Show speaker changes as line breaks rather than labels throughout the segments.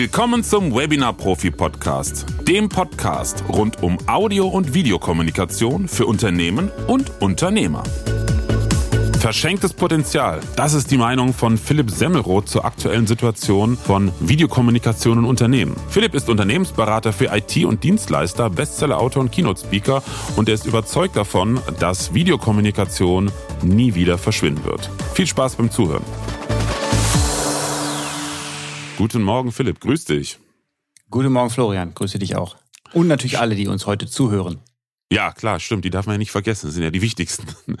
Willkommen zum Webinar Profi Podcast, dem Podcast rund um Audio- und Videokommunikation für Unternehmen und Unternehmer. Verschenktes Potenzial. Das ist die Meinung von Philipp Semmelroth zur aktuellen Situation von Videokommunikation in Unternehmen. Philipp ist Unternehmensberater für IT und Dienstleister, Bestsellerautor und Keynote-Speaker und er ist überzeugt davon, dass Videokommunikation nie wieder verschwinden wird. Viel Spaß beim Zuhören. Guten Morgen, Philipp. Grüß dich.
Guten Morgen, Florian. Grüße dich auch. Und natürlich alle, die uns heute zuhören.
Ja, klar, stimmt. Die darf man ja nicht vergessen. Das sind ja die wichtigsten.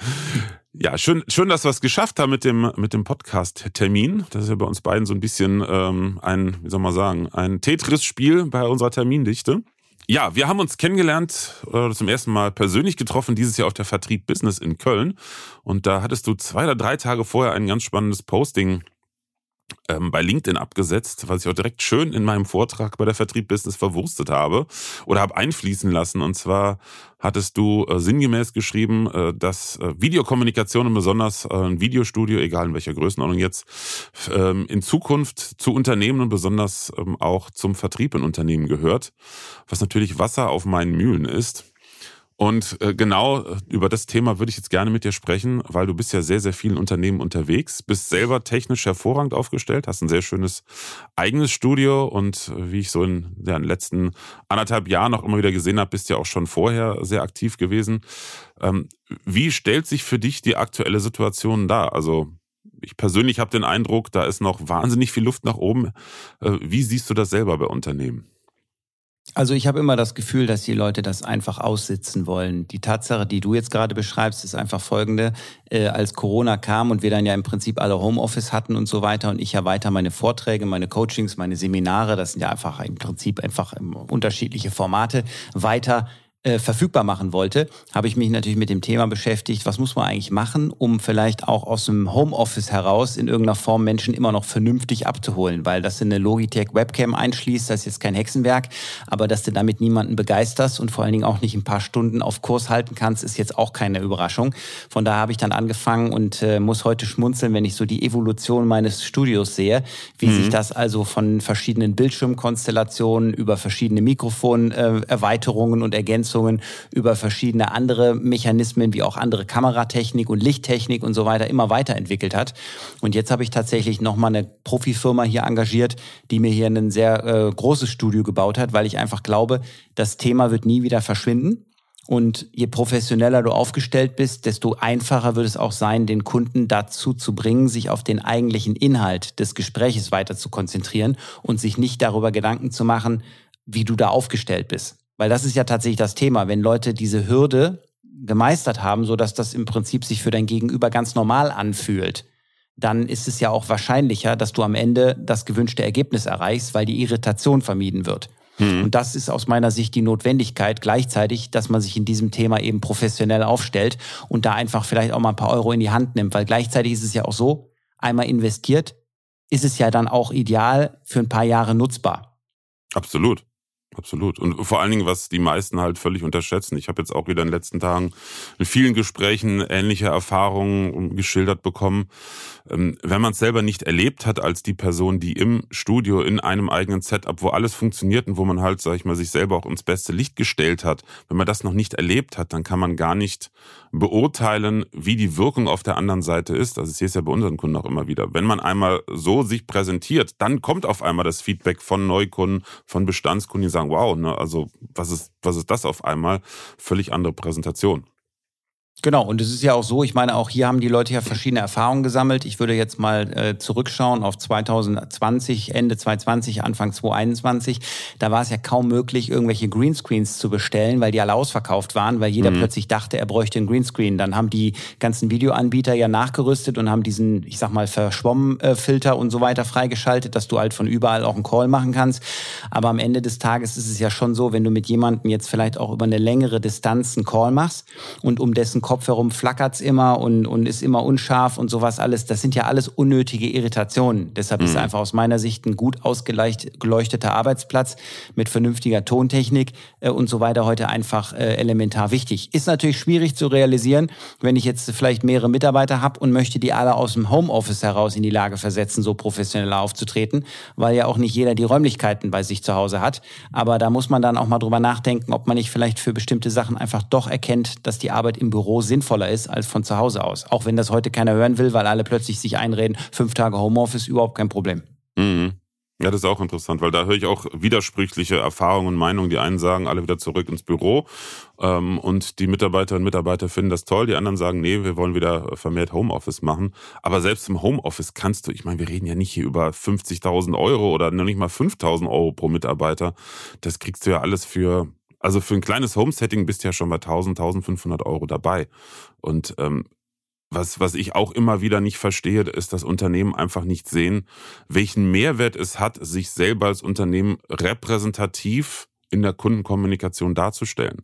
Ja, schön, schön, dass wir es geschafft haben mit dem, mit dem Podcast-Termin. Das ist ja bei uns beiden so ein bisschen ähm, ein, wie soll man sagen, ein Tetris-Spiel bei unserer Termindichte. Ja, wir haben uns kennengelernt, äh, zum ersten Mal persönlich getroffen, dieses Jahr auf der Vertrieb Business in Köln. Und da hattest du zwei oder drei Tage vorher ein ganz spannendes Posting ähm, bei LinkedIn abgesetzt, was ich auch direkt schön in meinem Vortrag bei der Vertrieb Business verwurstet habe oder habe einfließen lassen. Und zwar hattest du äh, sinngemäß geschrieben, äh, dass äh, Videokommunikation und besonders äh, ein Videostudio, egal in welcher Größenordnung jetzt, ähm, in Zukunft zu Unternehmen und besonders ähm, auch zum Vertrieb in Unternehmen gehört, was natürlich Wasser auf meinen Mühlen ist. Und äh, genau äh, über das Thema würde ich jetzt gerne mit dir sprechen, weil du bist ja sehr, sehr vielen Unternehmen unterwegs, bist selber technisch hervorragend aufgestellt, hast ein sehr schönes eigenes Studio und äh, wie ich so in, den letzten anderthalb Jahren auch immer wieder gesehen habe, bist ja auch schon vorher sehr aktiv gewesen. Ähm, wie stellt sich für dich die aktuelle Situation dar? Also ich persönlich habe den Eindruck, da ist noch wahnsinnig viel Luft nach oben. Wie siehst du das selber bei Unternehmen?
Also ich habe immer das Gefühl, dass die Leute das einfach aussitzen wollen. Die Tatsache, die du jetzt gerade beschreibst, ist einfach folgende. Äh, als Corona kam und wir dann ja im Prinzip alle Homeoffice hatten und so weiter und ich ja weiter meine Vorträge, meine Coachings, meine Seminare, das sind ja einfach im Prinzip einfach unterschiedliche Formate, weiter äh, verfügbar machen wollte, habe ich mich natürlich mit dem Thema beschäftigt, was muss man eigentlich machen, um vielleicht auch aus dem Homeoffice heraus in irgendeiner Form Menschen immer noch vernünftig abzuholen, weil das in eine Logitech Webcam einschließt, das ist jetzt kein Hexenwerk, aber dass du damit niemanden begeisterst und vor allen Dingen auch nicht ein paar Stunden auf Kurs halten kannst, ist jetzt auch keine Überraschung. Von daher habe ich dann angefangen und äh, muss heute schmunzeln, wenn ich so die Evolution meines Studios sehe, wie mhm. sich das also von verschiedenen Bildschirmkonstellationen über verschiedene Mikrofonerweiterungen äh, und Ergänzungen Ergänzungen über verschiedene andere Mechanismen wie auch andere Kameratechnik und Lichttechnik und so weiter immer weiterentwickelt hat. Und jetzt habe ich tatsächlich nochmal eine Profifirma hier engagiert, die mir hier ein sehr äh, großes Studio gebaut hat, weil ich einfach glaube, das Thema wird nie wieder verschwinden. Und je professioneller du aufgestellt bist, desto einfacher wird es auch sein, den Kunden dazu zu bringen, sich auf den eigentlichen Inhalt des Gespräches weiter zu konzentrieren und sich nicht darüber Gedanken zu machen, wie du da aufgestellt bist. Weil das ist ja tatsächlich das Thema, wenn Leute diese Hürde gemeistert haben, so dass das im Prinzip sich für dein Gegenüber ganz normal anfühlt, dann ist es ja auch wahrscheinlicher, dass du am Ende das gewünschte Ergebnis erreichst, weil die Irritation vermieden wird. Mhm. Und das ist aus meiner Sicht die Notwendigkeit gleichzeitig, dass man sich in diesem Thema eben professionell aufstellt und da einfach vielleicht auch mal ein paar Euro in die Hand nimmt, weil gleichzeitig ist es ja auch so, einmal investiert, ist es ja dann auch ideal für ein paar Jahre nutzbar.
Absolut. Absolut. Und vor allen Dingen, was die meisten halt völlig unterschätzen. Ich habe jetzt auch wieder in den letzten Tagen in vielen Gesprächen ähnliche Erfahrungen geschildert bekommen. Ähm, wenn man es selber nicht erlebt hat als die Person, die im Studio in einem eigenen Setup, wo alles funktioniert und wo man halt, sag ich mal, sich selber auch ins beste Licht gestellt hat, wenn man das noch nicht erlebt hat, dann kann man gar nicht beurteilen, wie die Wirkung auf der anderen Seite ist. Also ich sehe es ja bei unseren Kunden auch immer wieder. Wenn man einmal so sich präsentiert, dann kommt auf einmal das Feedback von Neukunden, von Bestandskunden, die sagen, wow, ne, also was ist, was ist das auf einmal? Völlig andere Präsentation.
Genau, und es ist ja auch so, ich meine, auch hier haben die Leute ja verschiedene Erfahrungen gesammelt. Ich würde jetzt mal äh, zurückschauen auf 2020, Ende 2020, Anfang 2021. Da war es ja kaum möglich, irgendwelche Greenscreens zu bestellen, weil die alle ausverkauft waren, weil jeder mhm. plötzlich dachte, er bräuchte einen Greenscreen. Dann haben die ganzen Videoanbieter ja nachgerüstet und haben diesen, ich sag mal, Verschwommenfilter und so weiter freigeschaltet, dass du halt von überall auch einen Call machen kannst. Aber am Ende des Tages ist es ja schon so, wenn du mit jemandem jetzt vielleicht auch über eine längere Distanz einen Call machst und um dessen Kopf herum flackert's immer und, und ist immer unscharf und sowas alles. Das sind ja alles unnötige Irritationen. Deshalb mhm. ist einfach aus meiner Sicht ein gut ausgeleuchteter Arbeitsplatz mit vernünftiger Tontechnik äh, und so weiter heute einfach äh, elementar wichtig. Ist natürlich schwierig zu realisieren, wenn ich jetzt vielleicht mehrere Mitarbeiter habe und möchte die alle aus dem Homeoffice heraus in die Lage versetzen, so professionell aufzutreten, weil ja auch nicht jeder die Räumlichkeiten bei sich zu Hause hat. Aber da muss man dann auch mal drüber nachdenken, ob man nicht vielleicht für bestimmte Sachen einfach doch erkennt, dass die Arbeit im Büro sinnvoller ist als von zu Hause aus. Auch wenn das heute keiner hören will, weil alle plötzlich sich einreden, fünf Tage Homeoffice überhaupt kein Problem.
Mhm. Ja, das ist auch interessant, weil da höre ich auch widersprüchliche Erfahrungen und Meinungen. Die einen sagen, alle wieder zurück ins Büro ähm, und die Mitarbeiterinnen und Mitarbeiter finden das toll. Die anderen sagen, nee, wir wollen wieder vermehrt Homeoffice machen. Aber selbst im Homeoffice kannst du, ich meine, wir reden ja nicht hier über 50.000 Euro oder noch nicht mal 5.000 Euro pro Mitarbeiter. Das kriegst du ja alles für also für ein kleines Homesetting bist du ja schon bei 1000, 1500 Euro dabei. Und ähm, was, was ich auch immer wieder nicht verstehe, ist, dass Unternehmen einfach nicht sehen, welchen Mehrwert es hat, sich selber als Unternehmen repräsentativ in der Kundenkommunikation darzustellen.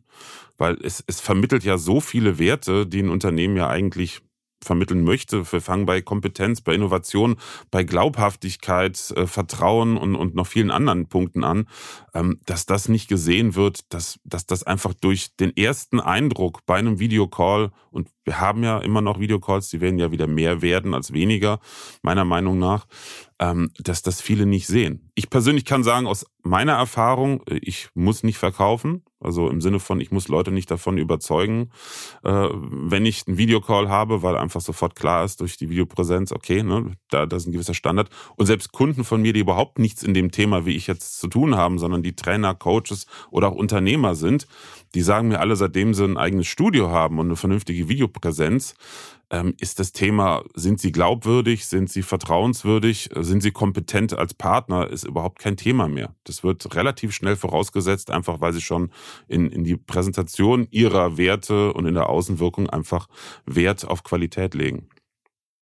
Weil es, es vermittelt ja so viele Werte, die ein Unternehmen ja eigentlich vermitteln möchte. Wir fangen bei Kompetenz, bei Innovation, bei Glaubhaftigkeit, äh, Vertrauen und, und noch vielen anderen Punkten an, ähm, dass das nicht gesehen wird, dass, dass das einfach durch den ersten Eindruck bei einem Videocall, und wir haben ja immer noch Videocalls, die werden ja wieder mehr werden als weniger, meiner Meinung nach, ähm, dass das viele nicht sehen. Ich persönlich kann sagen, aus meiner Erfahrung, äh, ich muss nicht verkaufen. Also im Sinne von, ich muss Leute nicht davon überzeugen, äh, wenn ich einen Videocall habe, weil einfach sofort klar ist durch die Videopräsenz, okay, ne, da, da ist ein gewisser Standard. Und selbst Kunden von mir, die überhaupt nichts in dem Thema, wie ich jetzt zu tun haben, sondern die Trainer, Coaches oder auch Unternehmer sind, die sagen mir alle, seitdem sie ein eigenes Studio haben und eine vernünftige Videopräsenz, ist das Thema, sind sie glaubwürdig, sind sie vertrauenswürdig, sind sie kompetent als Partner, ist überhaupt kein Thema mehr. Das wird relativ schnell vorausgesetzt, einfach weil sie schon in, in die Präsentation ihrer Werte und in der Außenwirkung einfach Wert auf Qualität legen.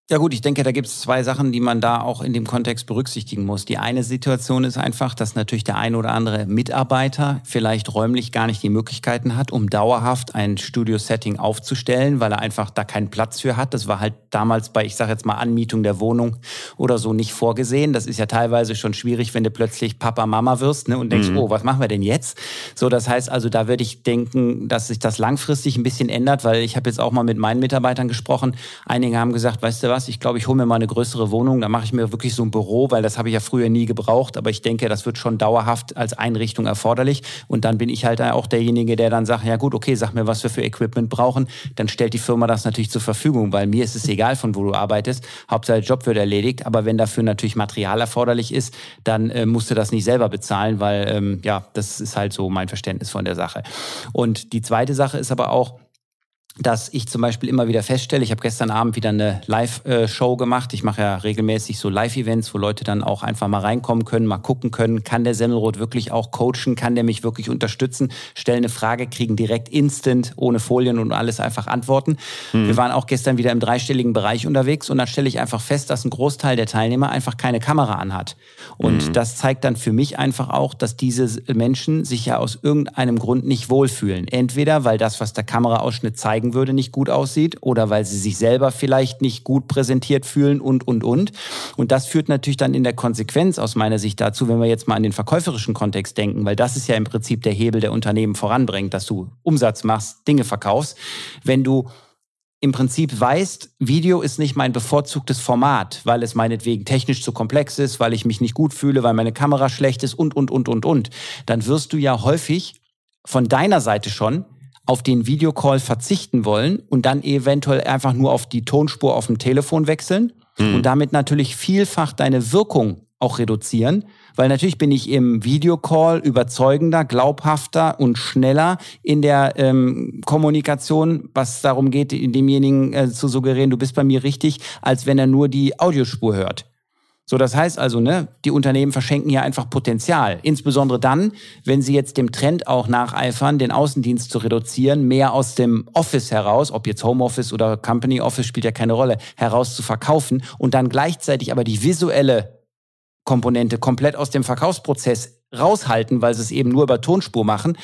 Ja gut, ich denke, da gibt es zwei Sachen, die man da auch in dem Kontext berücksichtigen muss. Die eine Situation ist einfach, dass natürlich der ein oder andere Mitarbeiter vielleicht räumlich gar nicht die Möglichkeiten hat, um dauerhaft ein Studio-Setting aufzustellen, weil er einfach da keinen Platz für hat. Das war halt damals bei, ich sage jetzt mal, Anmietung der Wohnung oder so nicht vorgesehen. Das ist ja teilweise schon schwierig, wenn du plötzlich Papa, Mama wirst ne, und denkst, mhm. oh, was machen wir denn jetzt? So, das heißt also, da würde ich denken, dass sich das langfristig ein bisschen ändert, weil ich habe jetzt auch mal mit meinen Mitarbeitern gesprochen. Einige haben gesagt, weißt du was, ich glaube, ich hole mir mal eine größere Wohnung, da mache ich mir wirklich so ein Büro, weil das habe ich ja früher nie gebraucht, aber ich denke, das wird schon dauerhaft als Einrichtung erforderlich. Und dann bin ich halt auch derjenige, der dann sagt, ja gut, okay, sag mir, was wir für Equipment brauchen, dann stellt die Firma das natürlich zur Verfügung, weil mir ist es egal, von wo du arbeitest, Hauptsache der Job wird erledigt, aber wenn dafür natürlich Material erforderlich ist, dann äh, musst du das nicht selber bezahlen, weil ähm, ja, das ist halt so mein Verständnis von der Sache. Und die zweite Sache ist aber auch, dass ich zum Beispiel immer wieder feststelle, ich habe gestern Abend wieder eine Live-Show gemacht. Ich mache ja regelmäßig so Live-Events, wo Leute dann auch einfach mal reinkommen können, mal gucken können, kann der Semmelrot wirklich auch coachen, kann der mich wirklich unterstützen, stellen eine Frage, kriegen direkt instant, ohne Folien und alles einfach Antworten. Mhm. Wir waren auch gestern wieder im dreistelligen Bereich unterwegs und dann stelle ich einfach fest, dass ein Großteil der Teilnehmer einfach keine Kamera anhat. Und mhm. das zeigt dann für mich einfach auch, dass diese Menschen sich ja aus irgendeinem Grund nicht wohlfühlen. Entweder, weil das, was der Kameraausschnitt zeigt, zeigen würde, nicht gut aussieht oder weil sie sich selber vielleicht nicht gut präsentiert fühlen und, und, und. Und das führt natürlich dann in der Konsequenz aus meiner Sicht dazu, wenn wir jetzt mal an den verkäuferischen Kontext denken, weil das ist ja im Prinzip der Hebel, der Unternehmen voranbringt, dass du Umsatz machst, Dinge verkaufst. Wenn du im Prinzip weißt, Video ist nicht mein bevorzugtes Format, weil es meinetwegen technisch zu komplex ist, weil ich mich nicht gut fühle, weil meine Kamera schlecht ist und, und, und, und, und, dann wirst du ja häufig von deiner Seite schon auf den Videocall verzichten wollen und dann eventuell einfach nur auf die Tonspur auf dem Telefon wechseln mhm. und damit natürlich vielfach deine Wirkung auch reduzieren, weil natürlich bin ich im Videocall überzeugender, glaubhafter und schneller in der ähm, Kommunikation, was darum geht, demjenigen äh, zu suggerieren, du bist bei mir richtig, als wenn er nur die Audiospur hört. So, das heißt also, ne, die Unternehmen verschenken hier einfach Potenzial. Insbesondere dann, wenn sie jetzt dem Trend auch nacheifern, den Außendienst zu reduzieren, mehr aus dem Office heraus, ob jetzt Homeoffice oder Company Office spielt ja keine Rolle, heraus zu verkaufen und dann gleichzeitig aber die visuelle Komponente komplett aus dem Verkaufsprozess raushalten, weil sie es eben nur über Tonspur machen,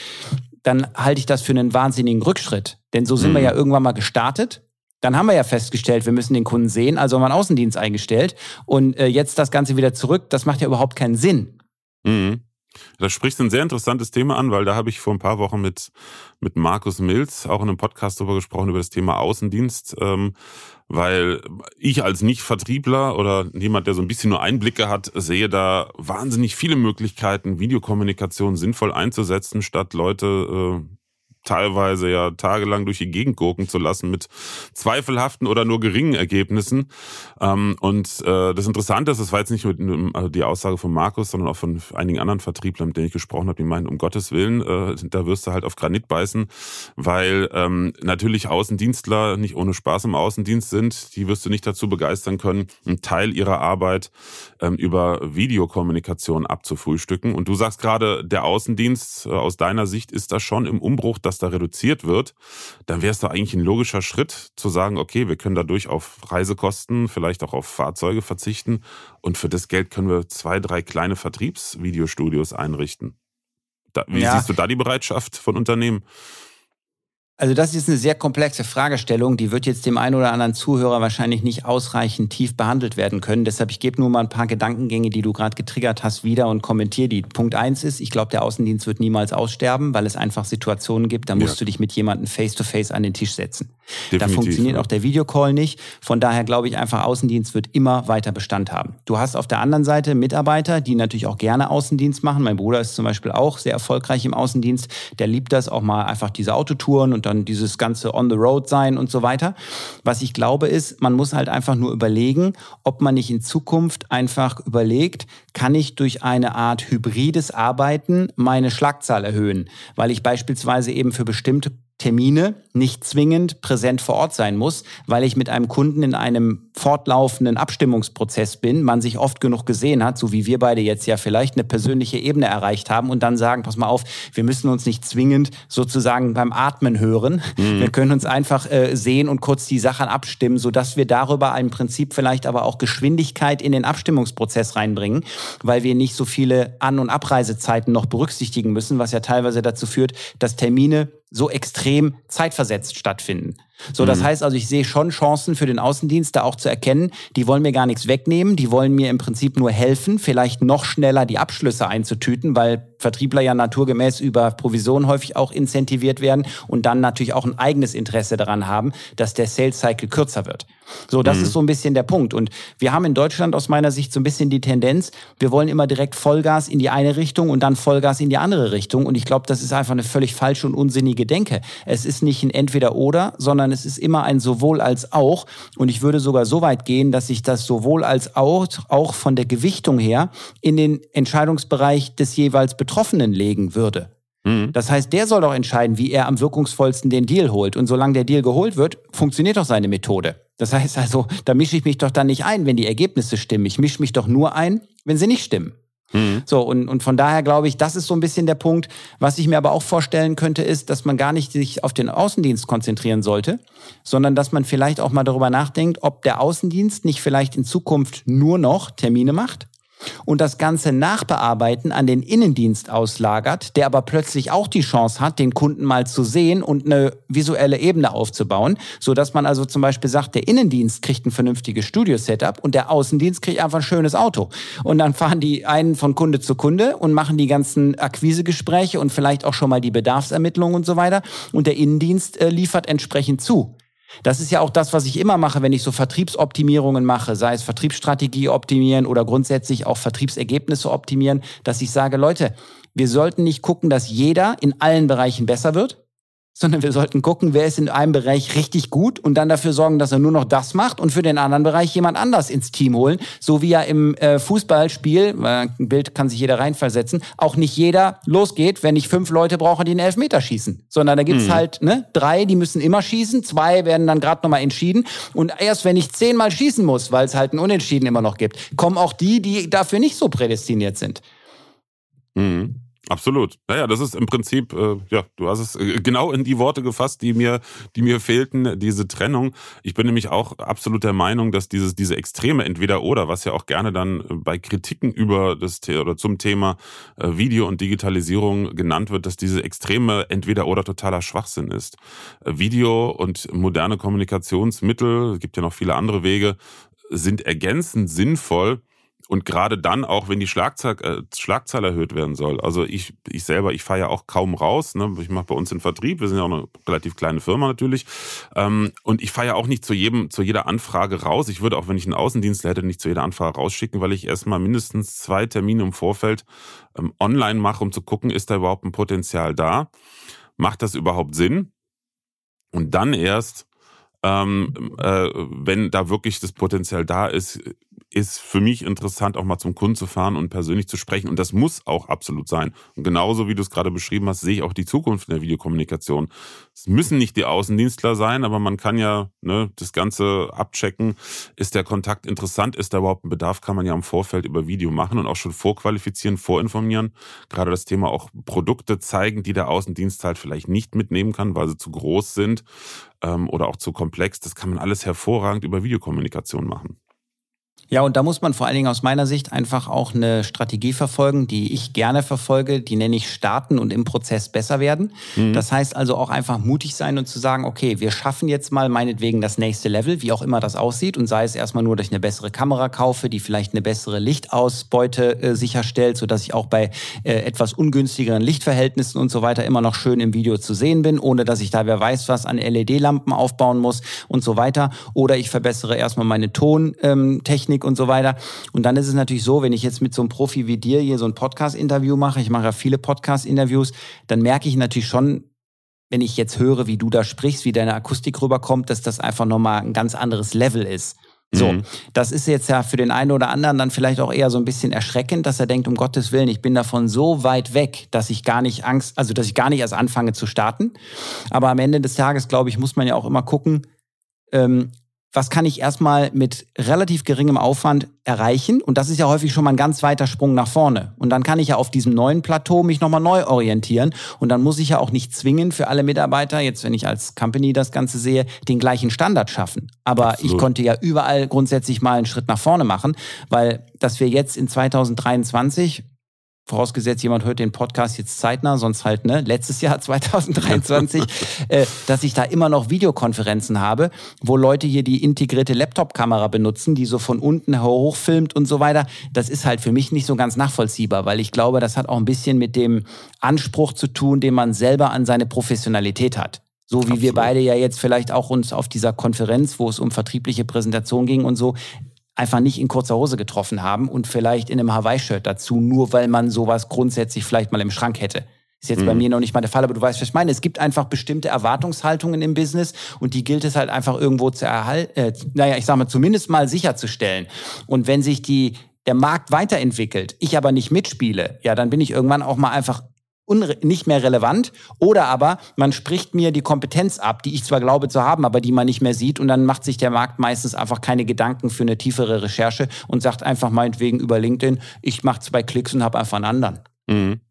dann halte ich das für einen wahnsinnigen Rückschritt. Denn so sind mhm. wir ja irgendwann mal gestartet. Dann haben wir ja festgestellt, wir müssen den Kunden sehen, also haben wir einen Außendienst eingestellt. Und äh, jetzt das Ganze wieder zurück, das macht ja überhaupt keinen Sinn.
Mhm. Da sprichst ein sehr interessantes Thema an, weil da habe ich vor ein paar Wochen mit, mit Markus Milz auch in einem Podcast darüber gesprochen, über das Thema Außendienst. Ähm, weil ich als Nicht-Vertriebler oder jemand, der so ein bisschen nur Einblicke hat, sehe da wahnsinnig viele Möglichkeiten, Videokommunikation sinnvoll einzusetzen, statt Leute äh, teilweise ja tagelang durch die Gegend gurken zu lassen mit zweifelhaften oder nur geringen Ergebnissen. Ähm, und äh, das Interessante ist, das war jetzt nicht nur also die Aussage von Markus, sondern auch von einigen anderen Vertrieblern, mit denen ich gesprochen habe, die meinen, um Gottes Willen, äh, da wirst du halt auf Granit beißen, weil ähm, natürlich Außendienstler nicht ohne Spaß im Außendienst sind. Die wirst du nicht dazu begeistern können, einen Teil ihrer Arbeit ähm, über Videokommunikation abzufrühstücken. Und du sagst gerade, der Außendienst äh, aus deiner Sicht ist da schon im Umbruch, dass da reduziert wird, dann wäre es doch eigentlich ein logischer Schritt zu sagen, okay, wir können dadurch auf Reisekosten, vielleicht auch auf Fahrzeuge verzichten und für das Geld können wir zwei, drei kleine Vertriebsvideostudios einrichten. Da, wie ja. siehst du da die Bereitschaft von Unternehmen?
Also das ist eine sehr komplexe Fragestellung, die wird jetzt dem einen oder anderen Zuhörer wahrscheinlich nicht ausreichend tief behandelt werden können. Deshalb ich gebe nur mal ein paar Gedankengänge, die du gerade getriggert hast, wieder und kommentiere die. Punkt eins ist, ich glaube, der Außendienst wird niemals aussterben, weil es einfach Situationen gibt, da musst ja. du dich mit jemandem face-to-face -face an den Tisch setzen. Definitiv, da funktioniert ja. auch der Videocall nicht. Von daher glaube ich einfach, Außendienst wird immer weiter Bestand haben. Du hast auf der anderen Seite Mitarbeiter, die natürlich auch gerne Außendienst machen. Mein Bruder ist zum Beispiel auch sehr erfolgreich im Außendienst. Der liebt das auch mal einfach diese Autotouren und dann dieses ganze On the Road sein und so weiter. Was ich glaube ist, man muss halt einfach nur überlegen, ob man nicht in Zukunft einfach überlegt, kann ich durch eine Art hybrides Arbeiten meine Schlagzahl erhöhen, weil ich beispielsweise eben für bestimmte Termine nicht zwingend präsent vor Ort sein muss, weil ich mit einem Kunden in einem fortlaufenden Abstimmungsprozess bin, man sich oft genug gesehen hat, so wie wir beide jetzt ja vielleicht eine persönliche Ebene erreicht haben und dann sagen, pass mal auf, wir müssen uns nicht zwingend sozusagen beim Atmen hören. Mhm. Wir können uns einfach äh, sehen und kurz die Sachen abstimmen, sodass wir darüber im Prinzip vielleicht aber auch Geschwindigkeit in den Abstimmungsprozess reinbringen, weil wir nicht so viele An- und Abreisezeiten noch berücksichtigen müssen, was ja teilweise dazu führt, dass Termine so extrem zeitversetzt stattfinden. So, das mhm. heißt also, ich sehe schon Chancen für den Außendienst, da auch zu erkennen, die wollen mir gar nichts wegnehmen, die wollen mir im Prinzip nur helfen, vielleicht noch schneller die Abschlüsse einzutüten, weil Vertriebler ja naturgemäß über Provision häufig auch incentiviert werden und dann natürlich auch ein eigenes Interesse daran haben, dass der Sales Cycle kürzer wird. So, das mhm. ist so ein bisschen der Punkt. Und wir haben in Deutschland aus meiner Sicht so ein bisschen die Tendenz, wir wollen immer direkt Vollgas in die eine Richtung und dann Vollgas in die andere Richtung. Und ich glaube, das ist einfach eine völlig falsche und unsinnige Denke. Es ist nicht ein Entweder-Oder, sondern es ist immer ein sowohl als auch. Und ich würde sogar so weit gehen, dass ich das sowohl als auch, auch von der Gewichtung her in den Entscheidungsbereich des jeweils Betroffenen legen würde. Mhm. Das heißt, der soll doch entscheiden, wie er am wirkungsvollsten den Deal holt. Und solange der Deal geholt wird, funktioniert doch seine Methode. Das heißt also, da mische ich mich doch dann nicht ein, wenn die Ergebnisse stimmen. Ich mische mich doch nur ein, wenn sie nicht stimmen. Mhm. So, und, und von daher glaube ich, das ist so ein bisschen der Punkt. Was ich mir aber auch vorstellen könnte, ist, dass man gar nicht sich auf den Außendienst konzentrieren sollte, sondern dass man vielleicht auch mal darüber nachdenkt, ob der Außendienst nicht vielleicht in Zukunft nur noch Termine macht und das Ganze nachbearbeiten an den Innendienst auslagert, der aber plötzlich auch die Chance hat, den Kunden mal zu sehen und eine visuelle Ebene aufzubauen, so dass man also zum Beispiel sagt, der Innendienst kriegt ein vernünftiges Studio-Setup und der Außendienst kriegt einfach ein schönes Auto. Und dann fahren die einen von Kunde zu Kunde und machen die ganzen Akquisegespräche und vielleicht auch schon mal die Bedarfsermittlungen und so weiter. Und der Innendienst äh, liefert entsprechend zu. Das ist ja auch das, was ich immer mache, wenn ich so Vertriebsoptimierungen mache, sei es Vertriebsstrategie optimieren oder grundsätzlich auch Vertriebsergebnisse optimieren, dass ich sage, Leute, wir sollten nicht gucken, dass jeder in allen Bereichen besser wird, sondern wir sollten gucken, wer ist in einem Bereich richtig gut und dann dafür sorgen, dass er nur noch das macht und für den anderen Bereich jemand anders ins Team holen. So wie ja im äh, Fußballspiel, äh, ein Bild kann sich jeder reinversetzen, auch nicht jeder losgeht, wenn ich fünf Leute brauche, die einen Elfmeter schießen. Sondern da gibt's mhm. halt ne, drei, die müssen immer schießen, zwei werden dann gerade nochmal entschieden. Und erst wenn ich zehnmal schießen muss, weil es halt ein Unentschieden immer noch gibt, kommen auch die, die dafür nicht so prädestiniert sind.
Mhm. Absolut. Naja, das ist im Prinzip, äh, ja, du hast es äh, genau in die Worte gefasst, die mir, die mir fehlten, diese Trennung. Ich bin nämlich auch absolut der Meinung, dass dieses, diese extreme Entweder-Oder, was ja auch gerne dann bei Kritiken über das oder zum Thema äh, Video und Digitalisierung genannt wird, dass diese extreme Entweder-Oder totaler Schwachsinn ist. Äh, Video und moderne Kommunikationsmittel, es gibt ja noch viele andere Wege, sind ergänzend sinnvoll und gerade dann auch, wenn die Schlagzahl, äh, Schlagzahl erhöht werden soll. Also ich, ich selber, ich fahre ja auch kaum raus. Ne? Ich mache bei uns den Vertrieb. Wir sind ja auch eine relativ kleine Firma natürlich. Ähm, und ich fahre ja auch nicht zu jedem, zu jeder Anfrage raus. Ich würde auch, wenn ich einen Außendienstler hätte, nicht zu jeder Anfrage rausschicken, weil ich erstmal mindestens zwei Termine im Vorfeld ähm, online mache, um zu gucken, ist da überhaupt ein Potenzial da? Macht das überhaupt Sinn? Und dann erst ähm, äh, wenn da wirklich das Potenzial da ist, ist für mich interessant, auch mal zum Kunden zu fahren und persönlich zu sprechen. Und das muss auch absolut sein. Und genauso wie du es gerade beschrieben hast, sehe ich auch die Zukunft in der Videokommunikation. Es müssen nicht die Außendienstler sein, aber man kann ja ne, das Ganze abchecken. Ist der Kontakt interessant? Ist da überhaupt ein Bedarf? Kann man ja im Vorfeld über Video machen und auch schon vorqualifizieren, vorinformieren. Gerade das Thema auch Produkte zeigen, die der Außendienst halt vielleicht nicht mitnehmen kann, weil sie zu groß sind ähm, oder auch zu komplex. Das kann man alles hervorragend über Videokommunikation machen.
Ja, und da muss man vor allen Dingen aus meiner Sicht einfach auch eine Strategie verfolgen, die ich gerne verfolge, die nenne ich starten und im Prozess besser werden. Mhm. Das heißt also auch einfach mutig sein und zu sagen, okay, wir schaffen jetzt mal meinetwegen das nächste Level, wie auch immer das aussieht und sei es erstmal nur, dass ich eine bessere Kamera kaufe, die vielleicht eine bessere Lichtausbeute äh, sicherstellt, sodass ich auch bei äh, etwas ungünstigeren Lichtverhältnissen und so weiter immer noch schön im Video zu sehen bin, ohne dass ich da wer weiß was an LED-Lampen aufbauen muss und so weiter. Oder ich verbessere erstmal meine Tontechnik ähm, und so weiter. Und dann ist es natürlich so, wenn ich jetzt mit so einem Profi wie dir hier so ein Podcast-Interview mache, ich mache ja viele Podcast-Interviews, dann merke ich natürlich schon, wenn ich jetzt höre, wie du da sprichst, wie deine Akustik rüberkommt, dass das einfach nochmal ein ganz anderes Level ist. So, mhm. das ist jetzt ja für den einen oder anderen dann vielleicht auch eher so ein bisschen erschreckend, dass er denkt, um Gottes Willen, ich bin davon so weit weg, dass ich gar nicht Angst, also dass ich gar nicht erst anfange zu starten. Aber am Ende des Tages, glaube ich, muss man ja auch immer gucken, ähm, was kann ich erstmal mit relativ geringem Aufwand erreichen? Und das ist ja häufig schon mal ein ganz weiter Sprung nach vorne. Und dann kann ich ja auf diesem neuen Plateau mich nochmal neu orientieren. Und dann muss ich ja auch nicht zwingen für alle Mitarbeiter, jetzt wenn ich als Company das Ganze sehe, den gleichen Standard schaffen. Aber Absolut. ich konnte ja überall grundsätzlich mal einen Schritt nach vorne machen, weil dass wir jetzt in 2023 vorausgesetzt jemand hört den Podcast jetzt zeitnah, sonst halt ne, letztes Jahr 2023, äh, dass ich da immer noch Videokonferenzen habe, wo Leute hier die integrierte Laptop-Kamera benutzen, die so von unten hochfilmt und so weiter. Das ist halt für mich nicht so ganz nachvollziehbar, weil ich glaube, das hat auch ein bisschen mit dem Anspruch zu tun, den man selber an seine Professionalität hat. So wie Absolut. wir beide ja jetzt vielleicht auch uns auf dieser Konferenz, wo es um vertriebliche Präsentation ging und so, einfach nicht in kurzer Hose getroffen haben und vielleicht in einem Hawaii-Shirt dazu, nur weil man sowas grundsätzlich vielleicht mal im Schrank hätte. Ist jetzt mhm. bei mir noch nicht mal der Fall, aber du weißt, was ich meine. Es gibt einfach bestimmte Erwartungshaltungen im Business und die gilt es halt einfach irgendwo zu erhalten, äh, naja, ich sag mal, zumindest mal sicherzustellen. Und wenn sich die, der Markt weiterentwickelt, ich aber nicht mitspiele, ja, dann bin ich irgendwann auch mal einfach nicht mehr relevant. Oder aber man spricht mir die Kompetenz ab, die ich zwar glaube zu haben, aber die man nicht mehr sieht. Und dann macht sich der Markt meistens einfach keine Gedanken für eine tiefere Recherche und sagt einfach meinetwegen über LinkedIn, ich mache zwei Klicks und habe einfach einen anderen.
Mhm.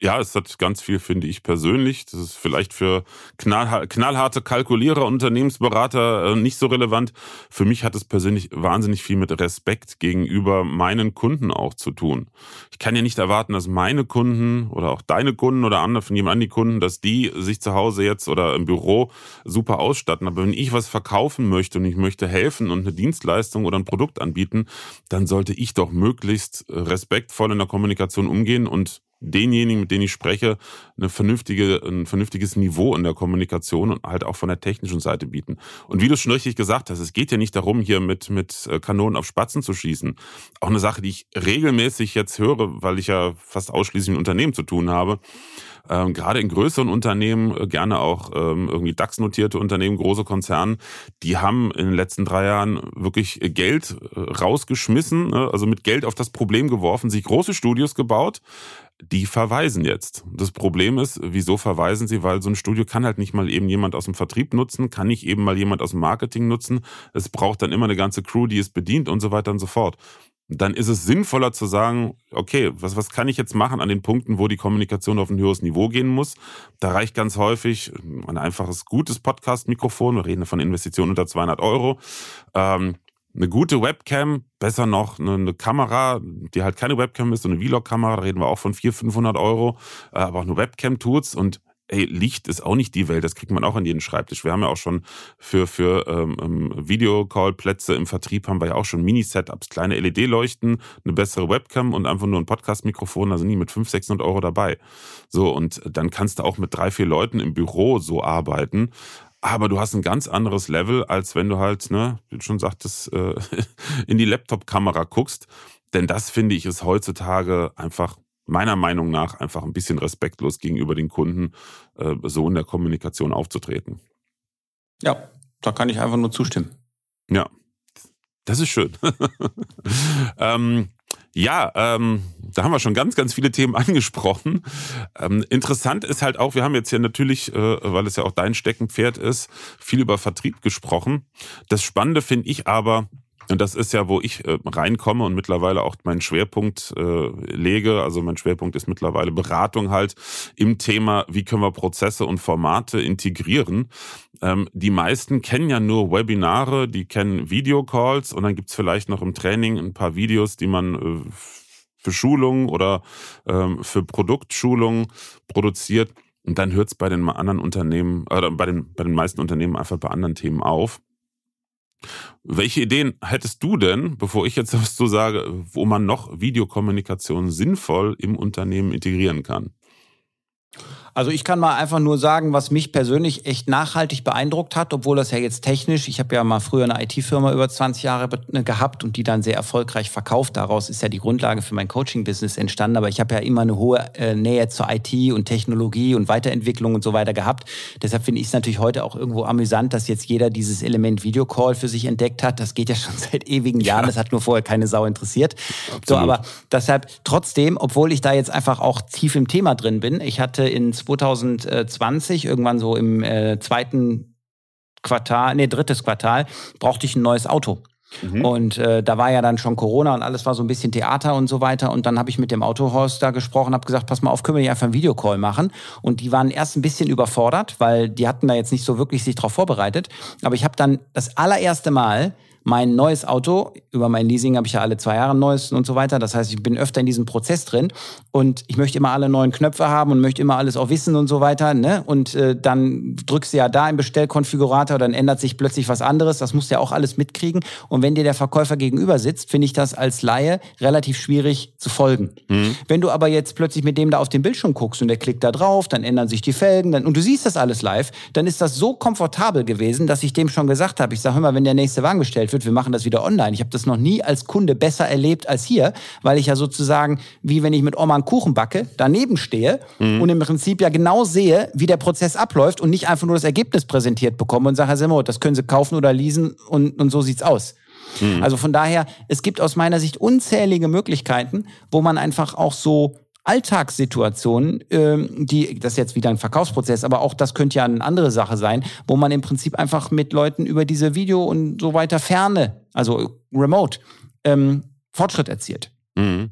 Ja, es hat ganz viel, finde ich persönlich. Das ist vielleicht für knallharte Kalkulierer, Unternehmensberater äh, nicht so relevant. Für mich hat es persönlich wahnsinnig viel mit Respekt gegenüber meinen Kunden auch zu tun. Ich kann ja nicht erwarten, dass meine Kunden oder auch deine Kunden oder andere von jemand an die Kunden, dass die sich zu Hause jetzt oder im Büro super ausstatten. Aber wenn ich was verkaufen möchte und ich möchte helfen und eine Dienstleistung oder ein Produkt anbieten, dann sollte ich doch möglichst respektvoll in der Kommunikation umgehen und denjenigen, mit denen ich spreche, eine vernünftige, ein vernünftiges Niveau in der Kommunikation und halt auch von der technischen Seite bieten. Und wie du schon richtig gesagt hast, es geht ja nicht darum, hier mit, mit äh, Kanonen auf Spatzen zu schießen. Auch eine Sache, die ich regelmäßig jetzt höre, weil ich ja fast ausschließlich mit Unternehmen zu tun habe. Ähm, gerade in größeren Unternehmen, äh, gerne auch ähm, irgendwie DAX-notierte Unternehmen, große Konzerne, die haben in den letzten drei Jahren wirklich Geld äh, rausgeschmissen, ne? also mit Geld auf das Problem geworfen, sich große Studios gebaut, die verweisen jetzt. Das Problem ist, wieso verweisen sie? Weil so ein Studio kann halt nicht mal eben jemand aus dem Vertrieb nutzen, kann nicht eben mal jemand aus dem Marketing nutzen. Es braucht dann immer eine ganze Crew, die es bedient und so weiter und so fort. Dann ist es sinnvoller zu sagen, okay, was, was kann ich jetzt machen an den Punkten, wo die Kommunikation auf ein höheres Niveau gehen muss? Da reicht ganz häufig ein einfaches, gutes Podcast-Mikrofon. Wir reden von Investitionen unter 200 Euro. Ähm, eine gute Webcam, besser noch eine, eine, Kamera, die halt keine Webcam ist, so eine Vlog-Kamera, da reden wir auch von 400, 500 Euro, äh, aber auch eine Webcam tut's und ey, Licht ist auch nicht die Welt, das kriegt man auch an jeden Schreibtisch. Wir haben ja auch schon für, für ähm, ähm Videocall-Plätze im Vertrieb haben wir ja auch schon Mini-Setups, kleine LED-Leuchten, eine bessere Webcam und einfach nur ein Podcast-Mikrofon, da sind die mit 500, 600 Euro dabei. So, und dann kannst du auch mit drei, vier Leuten im Büro so arbeiten. Aber du hast ein ganz anderes Level, als wenn du halt, ne, wie du schon sagtest, äh, in die Laptop-Kamera guckst. Denn das finde ich ist heutzutage einfach meiner Meinung nach einfach ein bisschen respektlos gegenüber den Kunden, äh, so in der Kommunikation aufzutreten.
Ja, da kann ich einfach nur zustimmen.
Ja, das ist schön. ähm, ja, ähm, da haben wir schon ganz, ganz viele Themen angesprochen. Ähm, interessant ist halt auch, wir haben jetzt hier natürlich, äh, weil es ja auch dein Steckenpferd ist, viel über Vertrieb gesprochen. Das Spannende finde ich aber, und das ist ja, wo ich äh, reinkomme und mittlerweile auch meinen Schwerpunkt äh, lege. Also mein Schwerpunkt ist mittlerweile Beratung halt im Thema, wie können wir Prozesse und Formate integrieren. Ähm, die meisten kennen ja nur Webinare, die kennen Videocalls und dann gibt's vielleicht noch im Training ein paar Videos, die man äh, für Schulungen oder ähm, für Produktschulungen produziert. Und dann hört's bei den anderen Unternehmen, äh, bei den, bei den meisten Unternehmen einfach bei anderen Themen auf. Welche Ideen hättest du denn, bevor ich jetzt was so sage, wo man noch Videokommunikation sinnvoll im Unternehmen integrieren kann?
Also ich kann mal einfach nur sagen, was mich persönlich echt nachhaltig beeindruckt hat, obwohl das ja jetzt technisch, ich habe ja mal früher eine IT-Firma über 20 Jahre ne, gehabt und die dann sehr erfolgreich verkauft. Daraus ist ja die Grundlage für mein Coaching-Business entstanden. Aber ich habe ja immer eine hohe äh, Nähe zur IT und Technologie und Weiterentwicklung und so weiter gehabt. Deshalb finde ich es natürlich heute auch irgendwo amüsant, dass jetzt jeder dieses Element Videocall für sich entdeckt hat. Das geht ja schon seit ewigen Jahren. Das hat nur vorher keine Sau interessiert. Absolut. So, aber deshalb trotzdem, obwohl ich da jetzt einfach auch tief im Thema drin bin, ich hatte in 2020, irgendwann so im äh, zweiten Quartal, nee, drittes Quartal, brauchte ich ein neues Auto. Mhm. Und äh, da war ja dann schon Corona und alles war so ein bisschen Theater und so weiter. Und dann habe ich mit dem Autohaus da gesprochen, habe gesagt, pass mal auf, können wir nicht einfach einen Videocall machen? Und die waren erst ein bisschen überfordert, weil die hatten da jetzt nicht so wirklich sich darauf vorbereitet. Aber ich habe dann das allererste Mal mein neues Auto, über mein Leasing habe ich ja alle zwei Jahre ein neues und so weiter. Das heißt, ich bin öfter in diesem Prozess drin und ich möchte immer alle neuen Knöpfe haben und möchte immer alles auch wissen und so weiter. Ne? Und äh, dann drückst du ja da im Bestellkonfigurator, dann ändert sich plötzlich was anderes. Das musst du ja auch alles mitkriegen. Und wenn dir der Verkäufer gegenüber sitzt, finde ich das als Laie relativ schwierig zu folgen. Mhm. Wenn du aber jetzt plötzlich mit dem da auf den Bildschirm guckst und der klickt da drauf, dann ändern sich die Felgen dann, und du siehst das alles live, dann ist das so komfortabel gewesen, dass ich dem schon gesagt habe, ich sage immer, wenn der nächste Wagen bestellt wird, wird, wir machen das wieder online. Ich habe das noch nie als Kunde besser erlebt als hier, weil ich ja sozusagen, wie wenn ich mit Oma einen Kuchen backe, daneben stehe mhm. und im Prinzip ja genau sehe, wie der Prozess abläuft und nicht einfach nur das Ergebnis präsentiert bekomme und sage, Herr das können Sie kaufen oder leasen und, und so sieht's aus. Mhm. Also von daher, es gibt aus meiner Sicht unzählige Möglichkeiten, wo man einfach auch so Alltagssituationen, ähm, die, das ist jetzt wieder ein Verkaufsprozess, aber auch das könnte ja eine andere Sache sein, wo man im Prinzip einfach mit Leuten über diese Video und so weiter ferne, also remote, ähm, Fortschritt erzielt. Mhm.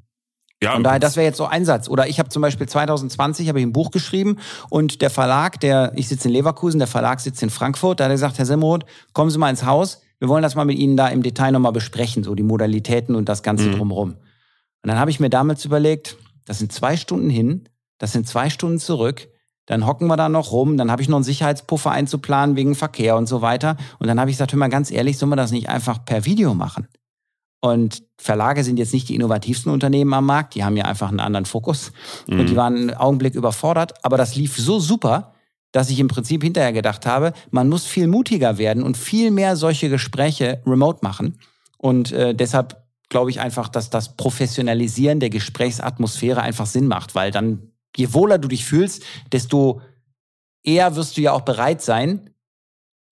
Ja, Von daher, das wäre jetzt so ein Satz. Oder ich habe zum Beispiel 2020 habe ich ein Buch geschrieben und der Verlag, der, ich sitze in Leverkusen, der Verlag sitzt in Frankfurt, da hat er gesagt, Herr Semroth, kommen Sie mal ins Haus, wir wollen das mal mit Ihnen da im Detail nochmal besprechen, so die Modalitäten und das Ganze mhm. drumherum. Und dann habe ich mir damals überlegt, das sind zwei Stunden hin, das sind zwei Stunden zurück. Dann hocken wir da noch rum, dann habe ich noch einen Sicherheitspuffer einzuplanen wegen Verkehr und so weiter. Und dann habe ich gesagt, hör mal ganz ehrlich, sollen wir das nicht einfach per Video machen? Und Verlage sind jetzt nicht die innovativsten Unternehmen am Markt, die haben ja einfach einen anderen Fokus. Mhm. Und die waren einen Augenblick überfordert, aber das lief so super, dass ich im Prinzip hinterher gedacht habe, man muss viel mutiger werden und viel mehr solche Gespräche remote machen. Und äh, deshalb glaube ich einfach, dass das Professionalisieren der Gesprächsatmosphäre einfach Sinn macht, weil dann, je wohler du dich fühlst, desto eher wirst du ja auch bereit sein,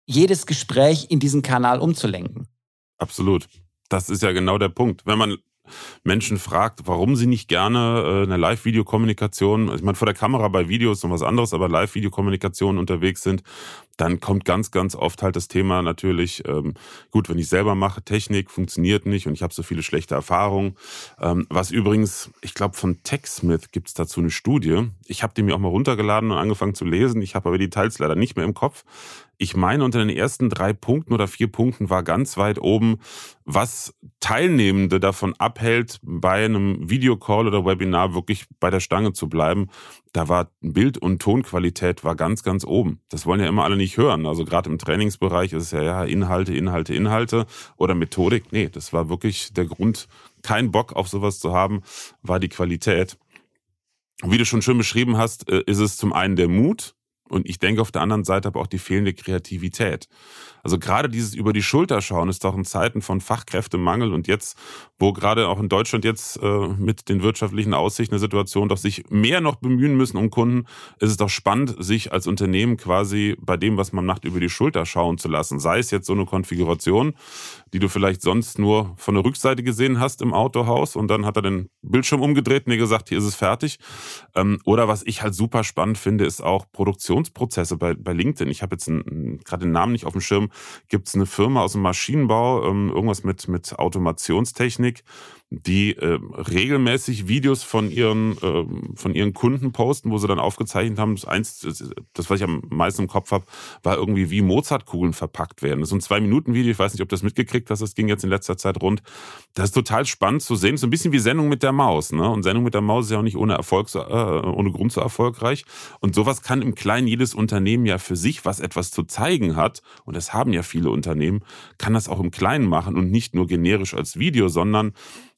jedes Gespräch in diesen Kanal umzulenken.
Absolut. Das ist ja genau der Punkt. Wenn man Menschen fragt, warum sie nicht gerne äh, eine Live-Videokommunikation, ich meine, vor der Kamera bei Videos noch was anderes, aber Live-Videokommunikation unterwegs sind, dann kommt ganz, ganz oft halt das Thema natürlich, ähm, gut, wenn ich selber mache, Technik funktioniert nicht und ich habe so viele schlechte Erfahrungen. Ähm, was übrigens, ich glaube, von TechSmith gibt es dazu eine Studie. Ich habe die mir auch mal runtergeladen und angefangen zu lesen. Ich habe aber die Details leider nicht mehr im Kopf. Ich meine, unter den ersten drei Punkten oder vier Punkten war ganz weit oben, was Teilnehmende davon abhält, bei einem Videocall oder Webinar wirklich bei der Stange zu bleiben. Da war Bild- und Tonqualität war ganz, ganz oben. Das wollen ja immer alle nicht hören. Also gerade im Trainingsbereich ist es ja, ja, Inhalte, Inhalte, Inhalte oder Methodik. Nee, das war wirklich der Grund, keinen Bock auf sowas zu haben, war die Qualität. Wie du schon schön beschrieben hast, äh, ist es zum einen der Mut, und ich denke auf der anderen Seite aber auch die fehlende Kreativität. Also gerade dieses über die Schulter schauen ist doch in Zeiten von Fachkräftemangel und jetzt, wo gerade auch in Deutschland jetzt äh, mit den wirtschaftlichen Aussichten eine Situation doch sich mehr noch bemühen müssen um Kunden, ist es doch spannend, sich als Unternehmen quasi bei dem, was man macht, über die Schulter schauen zu lassen. Sei es jetzt so eine Konfiguration, die du vielleicht sonst nur von der Rückseite gesehen hast im Autohaus und dann hat er den Bildschirm umgedreht und dir gesagt, hier ist es fertig. Ähm, oder was ich halt super spannend finde, ist auch Produktionsprozesse bei, bei LinkedIn. Ich habe jetzt gerade den Namen nicht auf dem Schirm, gibt es eine Firma aus dem Maschinenbau, ähm, irgendwas mit, mit Automationstechnik, die äh, regelmäßig Videos von ihren, äh, von ihren Kunden posten, wo sie dann aufgezeichnet haben, das, eins, das, was ich am meisten im Kopf habe, war irgendwie, wie Mozartkugeln verpackt werden. Das ist ein Zwei-Minuten-Video, ich weiß nicht, ob du das mitgekriegt hast, das ging jetzt in letzter Zeit rund. Das ist total spannend zu sehen, so ein bisschen wie Sendung mit der Maus. Ne? Und Sendung mit der Maus ist ja auch nicht ohne Erfolg, äh, ohne Grund so erfolgreich. Und sowas kann im Kleinen jedes Unternehmen ja für sich, was etwas zu zeigen hat, und das haben ja viele Unternehmen, kann das auch im Kleinen machen und nicht nur generisch als Video, sondern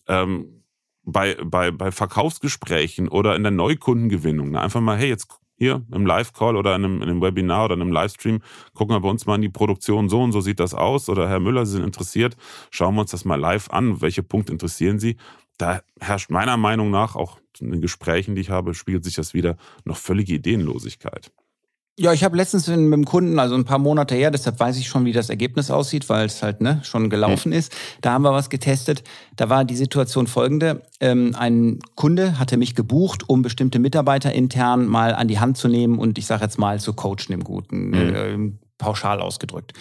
ähm, bei, bei, bei Verkaufsgesprächen oder in der Neukundengewinnung. Ne? Einfach mal, hey, jetzt hier im Live-Call oder in einem, in einem Webinar oder in einem Livestream, gucken wir bei uns mal in die Produktion, so und so sieht das aus. Oder Herr Müller, Sie sind interessiert, schauen wir uns das mal live an. Welche Punkte interessieren Sie? Da herrscht meiner Meinung nach, auch in den Gesprächen, die ich habe, spiegelt sich das wieder, noch völlige Ideenlosigkeit.
Ja, ich habe letztens mit dem Kunden, also ein paar Monate her, deshalb weiß ich schon, wie das Ergebnis aussieht, weil es halt ne, schon gelaufen mhm. ist. Da haben wir was getestet. Da war die Situation folgende. Ähm, ein Kunde hatte mich gebucht, um bestimmte Mitarbeiter intern mal an die Hand zu nehmen und ich sage jetzt mal zu coachen im Guten. Mhm. Pauschal ausgedrückt.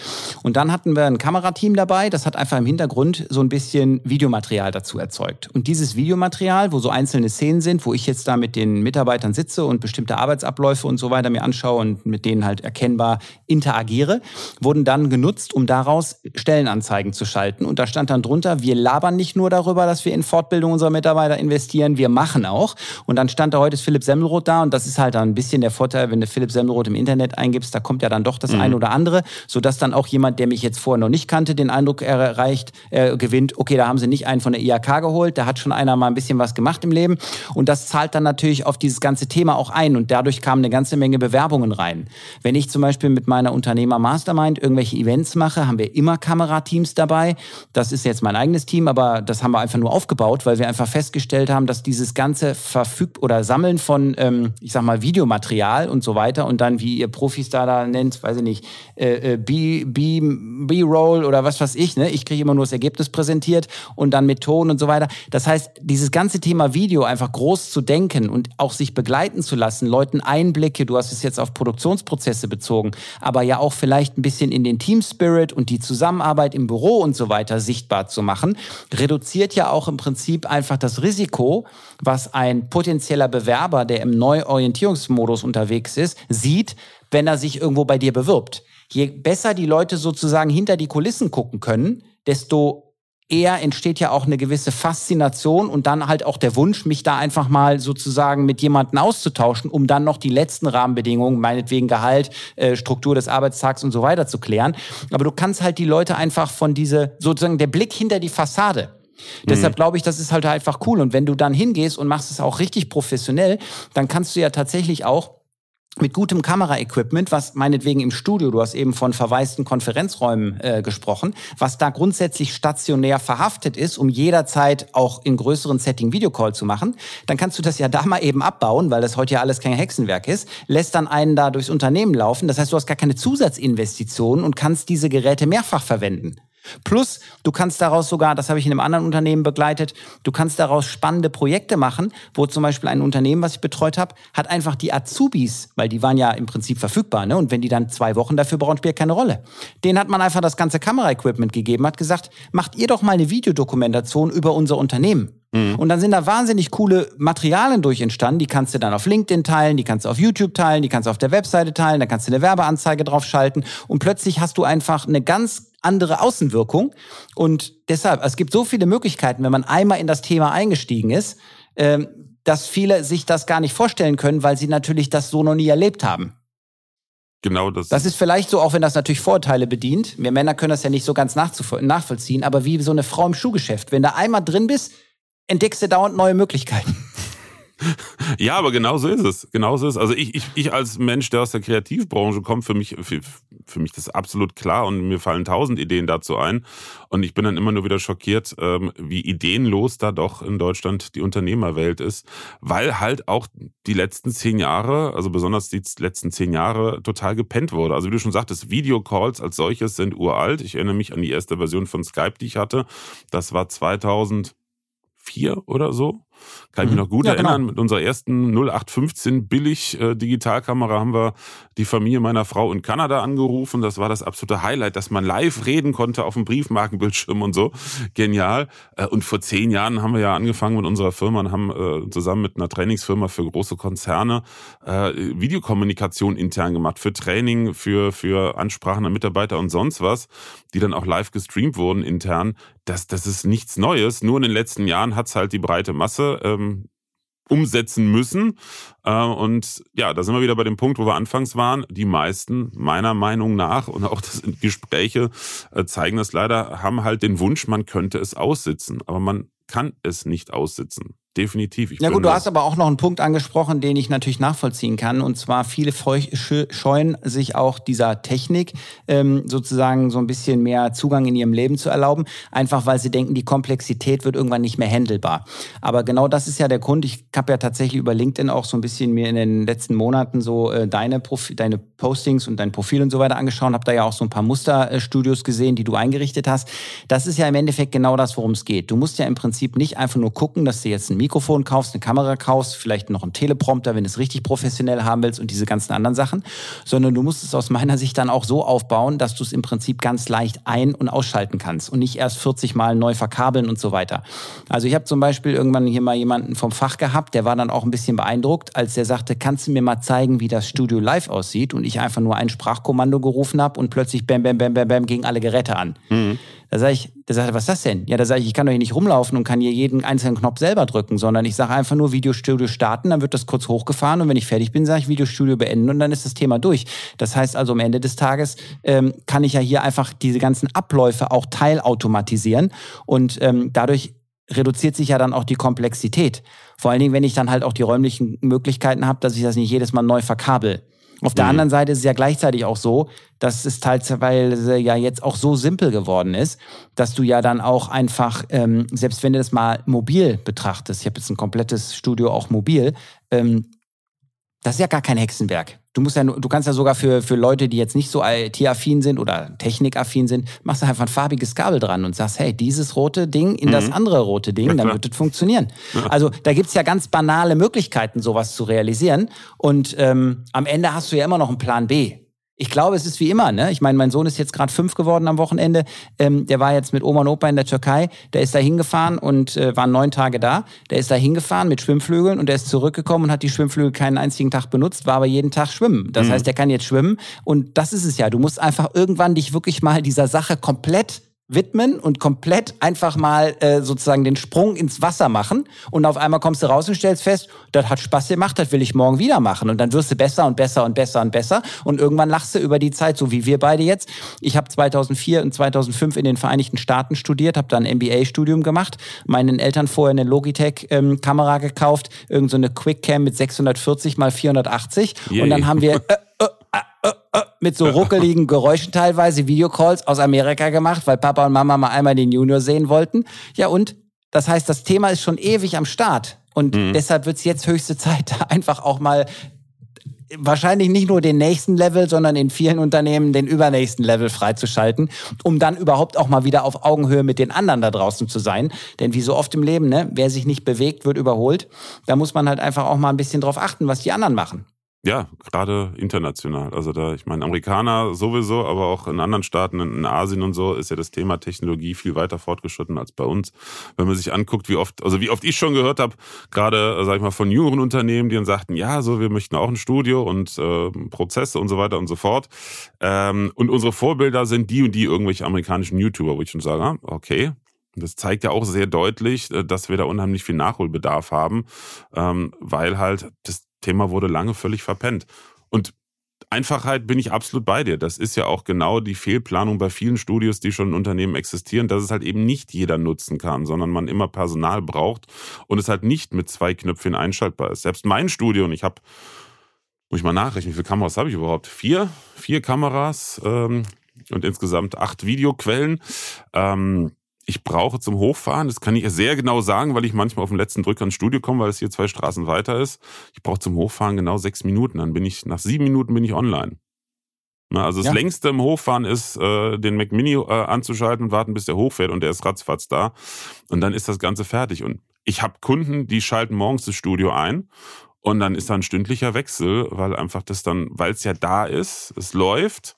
Und dann hatten wir ein Kamerateam dabei, das hat einfach im Hintergrund so ein bisschen Videomaterial dazu erzeugt. Und dieses Videomaterial, wo so einzelne Szenen sind, wo ich jetzt da mit den Mitarbeitern sitze und bestimmte Arbeitsabläufe und so weiter mir anschaue und mit denen halt erkennbar interagiere, wurden dann genutzt, um daraus Stellenanzeigen zu schalten. Und da stand dann drunter, wir labern nicht nur darüber, dass wir in Fortbildung unserer Mitarbeiter investieren, wir machen auch. Und dann stand da heute ist Philipp Semmelroth da und das ist halt dann ein bisschen der Vorteil, wenn du Philipp Semmelroth im Internet eingibst, da kommt ja dann doch das mhm. eine oder andere, sodass dann auch jemand, der mich jetzt vorher noch nicht kannte, den Eindruck erreicht, äh, gewinnt, okay, da haben sie nicht einen von der IHK geholt, da hat schon einer mal ein bisschen was gemacht im Leben. Und das zahlt dann natürlich auf dieses ganze Thema auch ein und dadurch kamen eine ganze Menge Bewerbungen rein. Wenn ich zum Beispiel mit meiner Unternehmer Mastermind irgendwelche Events mache, haben wir immer Kamerateams dabei. Das ist jetzt mein eigenes Team, aber das haben wir einfach nur aufgebaut, weil wir einfach festgestellt haben, dass dieses ganze verfügt oder Sammeln von, ähm, ich sag mal, Videomaterial und so weiter und dann, wie ihr Profis da da nennt, weiß ich nicht, äh, äh B-Roll oder was weiß ich. Ne? Ich kriege immer nur das Ergebnis präsentiert und dann mit Ton und so weiter. Das heißt, dieses ganze Thema Video einfach groß zu denken und auch sich begleiten zu lassen, Leuten Einblicke, du hast es jetzt auf Produktionsprozesse bezogen, aber ja auch vielleicht ein bisschen in den Team Spirit und die Zusammenarbeit im Büro und so weiter sichtbar zu machen, reduziert ja auch im Prinzip einfach das Risiko, was ein potenzieller Bewerber, der im Neuorientierungsmodus unterwegs ist, sieht, wenn er sich irgendwo bei dir bewirbt. Je besser die Leute sozusagen hinter die Kulissen gucken können, desto eher entsteht ja auch eine gewisse Faszination und dann halt auch der Wunsch, mich da einfach mal sozusagen mit jemandem auszutauschen, um dann noch die letzten Rahmenbedingungen, meinetwegen Gehalt, äh, Struktur des Arbeitstags und so weiter zu klären. Aber du kannst halt die Leute einfach von diese, sozusagen der Blick hinter die Fassade. Mhm. Deshalb glaube ich, das ist halt einfach cool. Und wenn du dann hingehst und machst es auch richtig professionell, dann kannst du ja tatsächlich auch mit gutem Kameraequipment, was meinetwegen im Studio, du hast eben von verwaisten Konferenzräumen äh, gesprochen, was da grundsätzlich stationär verhaftet ist, um jederzeit auch in größeren Setting Videocall zu machen, dann kannst du das ja da mal eben abbauen, weil das heute ja alles kein Hexenwerk ist, lässt dann einen da durchs Unternehmen laufen. Das heißt, du hast gar keine Zusatzinvestitionen und kannst diese Geräte mehrfach verwenden. Plus, du kannst daraus sogar, das habe ich in einem anderen Unternehmen begleitet, du kannst daraus spannende Projekte machen, wo zum Beispiel ein Unternehmen, was ich betreut habe, hat einfach die Azubis, weil die waren ja im Prinzip verfügbar, ne? Und wenn die dann zwei Wochen dafür brauchen, spielt keine Rolle. Den hat man einfach das ganze Kameraequipment gegeben, hat gesagt, macht ihr doch mal eine Videodokumentation über unser Unternehmen. Mhm. Und dann sind da wahnsinnig coole Materialien durch entstanden. Die kannst du dann auf LinkedIn teilen, die kannst du auf YouTube teilen, die kannst du auf der Webseite teilen, da kannst du eine Werbeanzeige drauf schalten und plötzlich hast du einfach eine ganz andere Außenwirkung. Und deshalb, es gibt so viele Möglichkeiten, wenn man einmal in das Thema eingestiegen ist, ähm, dass viele sich das gar nicht vorstellen können, weil sie natürlich das so noch nie erlebt haben.
Genau das.
Das ist vielleicht so, auch wenn das natürlich Vorteile bedient. Wir Männer können das ja nicht so ganz nachvollziehen, aber wie so eine Frau im Schuhgeschäft. Wenn du einmal drin bist, entdeckst du dauernd neue Möglichkeiten.
Ja, aber genau so ist es. Genau so ist es. Also ich, ich, ich als Mensch, der aus der Kreativbranche kommt, für mich, für, für mich das absolut klar und mir fallen tausend Ideen dazu ein. Und ich bin dann immer nur wieder schockiert, ähm, wie ideenlos da doch in Deutschland die Unternehmerwelt ist, weil halt auch die letzten zehn Jahre, also besonders die letzten zehn Jahre, total gepennt wurde. Also wie du schon sagtest, Videocalls als solches sind uralt. Ich erinnere mich an die erste Version von Skype, die ich hatte. Das war 2000 vier oder so. Kann ich mich mhm. noch gut ja, genau. erinnern. Genau. Mit unserer ersten 0815 billig äh, Digitalkamera haben wir die Familie meiner Frau in Kanada angerufen. Das war das absolute Highlight, dass man live reden konnte auf dem Briefmarkenbildschirm und so. Genial. Äh, und vor zehn Jahren haben wir ja angefangen mit unserer Firma und haben äh, zusammen mit einer Trainingsfirma für große Konzerne Videokommunikation intern gemacht. Für Training, für, für Ansprachen an Mitarbeiter und sonst was, die dann auch live gestreamt wurden intern das, das ist nichts Neues. Nur in den letzten Jahren hat es halt die breite Masse ähm, umsetzen müssen. Äh, und ja, da sind wir wieder bei dem Punkt, wo wir anfangs waren. Die meisten, meiner Meinung nach, und auch das Gespräche äh, zeigen das leider, haben halt den Wunsch, man könnte es aussitzen. Aber man kann es nicht aussitzen definitiv.
Ich ja gut, du hast aber auch noch einen Punkt angesprochen, den ich natürlich nachvollziehen kann. Und zwar viele scheuen sich auch dieser Technik ähm, sozusagen so ein bisschen mehr Zugang in ihrem Leben zu erlauben, einfach weil sie denken, die Komplexität wird irgendwann nicht mehr handelbar. Aber genau das ist ja der Grund. Ich habe ja tatsächlich über LinkedIn auch so ein bisschen mir in den letzten Monaten so äh, deine, Profi deine Postings und dein Profil und so weiter angeschaut, habe da ja auch so ein paar Musterstudios gesehen, die du eingerichtet hast. Das ist ja im Endeffekt genau das, worum es geht. Du musst ja im Prinzip nicht einfach nur gucken, dass du jetzt ein Mikrofon kaufst, eine Kamera kaufst, vielleicht noch einen Teleprompter, wenn du es richtig professionell haben willst und diese ganzen anderen Sachen, sondern du musst es aus meiner Sicht dann auch so aufbauen, dass du es im Prinzip ganz leicht ein- und ausschalten kannst und nicht erst 40 Mal neu verkabeln und so weiter. Also ich habe zum Beispiel irgendwann hier mal jemanden vom Fach gehabt, der war dann auch ein bisschen beeindruckt, als der sagte, kannst du mir mal zeigen, wie das Studio live aussieht und ich einfach nur ein Sprachkommando gerufen habe und plötzlich bam, bam, bam, bam, bam gegen alle Geräte an. Mhm. Da sage ich, da sagt er, was ist das denn? Ja, da sage ich, ich kann doch hier nicht rumlaufen und kann hier jeden einzelnen Knopf selber drücken, sondern ich sage einfach nur Videostudio starten, dann wird das kurz hochgefahren und wenn ich fertig bin, sage ich Videostudio beenden und dann ist das Thema durch. Das heißt also, am Ende des Tages ähm, kann ich ja hier einfach diese ganzen Abläufe auch teilautomatisieren und ähm, dadurch reduziert sich ja dann auch die Komplexität. Vor allen Dingen, wenn ich dann halt auch die räumlichen Möglichkeiten habe, dass ich das nicht jedes Mal neu verkabel. Auf der mhm. anderen Seite ist es ja gleichzeitig auch so, dass es teilweise ja jetzt auch so simpel geworden ist, dass du ja dann auch einfach, ähm, selbst wenn du das mal mobil betrachtest, ich habe jetzt ein komplettes Studio auch mobil, ähm, das ist ja gar kein Hexenwerk. Du musst ja, du kannst ja sogar für, für Leute, die jetzt nicht so IT-affin sind oder technikaffin sind, machst du einfach ein farbiges Kabel dran und sagst, hey, dieses rote Ding in mhm. das andere rote Ding, dann wird es funktionieren. Also da gibt's ja ganz banale Möglichkeiten, sowas zu realisieren. Und ähm, am Ende hast du ja immer noch einen Plan B ich glaube, es ist wie immer. Ne? Ich meine, mein Sohn ist jetzt gerade fünf geworden am Wochenende. Ähm, der war jetzt mit Oma und Opa in der Türkei. Der ist da hingefahren und äh, war neun Tage da. Der ist da hingefahren mit Schwimmflügeln und der ist zurückgekommen und hat die Schwimmflügel keinen einzigen Tag benutzt, war aber jeden Tag schwimmen. Das mhm. heißt, der kann jetzt schwimmen. Und das ist es ja. Du musst einfach irgendwann dich wirklich mal dieser Sache komplett widmen und komplett einfach mal äh, sozusagen den Sprung ins Wasser machen und auf einmal kommst du raus und stellst fest, das hat Spaß gemacht, das will ich morgen wieder machen und dann wirst du besser und besser und besser und besser und irgendwann lachst du über die Zeit, so wie wir beide jetzt. Ich habe 2004 und 2005 in den Vereinigten Staaten studiert, habe dann ein MBA-Studium gemacht, meinen Eltern vorher eine Logitech-Kamera ähm, gekauft, irgendeine so Quickcam mit 640 mal 480 Yay. und dann haben wir äh, mit so ruckeligen Geräuschen teilweise Videocalls aus Amerika gemacht, weil Papa und Mama mal einmal den Junior sehen wollten. Ja, und das heißt, das Thema ist schon ewig am Start. Und mhm. deshalb wird es jetzt höchste Zeit, einfach auch mal wahrscheinlich nicht nur den nächsten Level, sondern in vielen Unternehmen den übernächsten Level freizuschalten, um dann überhaupt auch mal wieder auf Augenhöhe mit den anderen da draußen zu sein. Denn wie so oft im Leben, ne, wer sich nicht bewegt, wird überholt. Da muss man halt einfach auch mal ein bisschen drauf achten, was die anderen machen.
Ja, gerade international. Also da, ich meine, Amerikaner sowieso, aber auch in anderen Staaten, in Asien und so, ist ja das Thema Technologie viel weiter fortgeschritten als bei uns. Wenn man sich anguckt, wie oft, also wie oft ich schon gehört habe, gerade, sag ich mal, von jüngeren Unternehmen, die dann sagten, ja, so, wir möchten auch ein Studio und äh, Prozesse und so weiter und so fort. Ähm, und unsere Vorbilder sind die und die irgendwelche amerikanischen YouTuber, wo ich schon sage, ah, okay, das zeigt ja auch sehr deutlich, äh, dass wir da unheimlich viel Nachholbedarf haben, ähm, weil halt das Thema wurde lange völlig verpennt. Und Einfachheit bin ich absolut bei dir. Das ist ja auch genau die Fehlplanung bei vielen Studios, die schon in Unternehmen existieren, dass es halt eben nicht jeder nutzen kann, sondern man immer Personal braucht und es halt nicht mit zwei Knöpfen einschaltbar ist. Selbst mein Studio, und ich habe, muss ich mal nachrechnen, wie viele Kameras habe ich überhaupt? Vier? Vier Kameras ähm, und insgesamt acht Videoquellen. Ähm, ich brauche zum Hochfahren, das kann ich sehr genau sagen, weil ich manchmal auf den letzten Drücker ins Studio komme, weil es hier zwei Straßen weiter ist. Ich brauche zum Hochfahren genau sechs Minuten. Dann bin ich, nach sieben Minuten bin ich online. Na, also das ja. längste im Hochfahren ist, äh, den Mac Mini äh, anzuschalten und warten, bis der hochfährt und der ist ratzfatz da. Und dann ist das Ganze fertig. Und ich habe Kunden, die schalten morgens das Studio ein und dann ist da ein stündlicher Wechsel, weil einfach das dann, weil es ja da ist, es läuft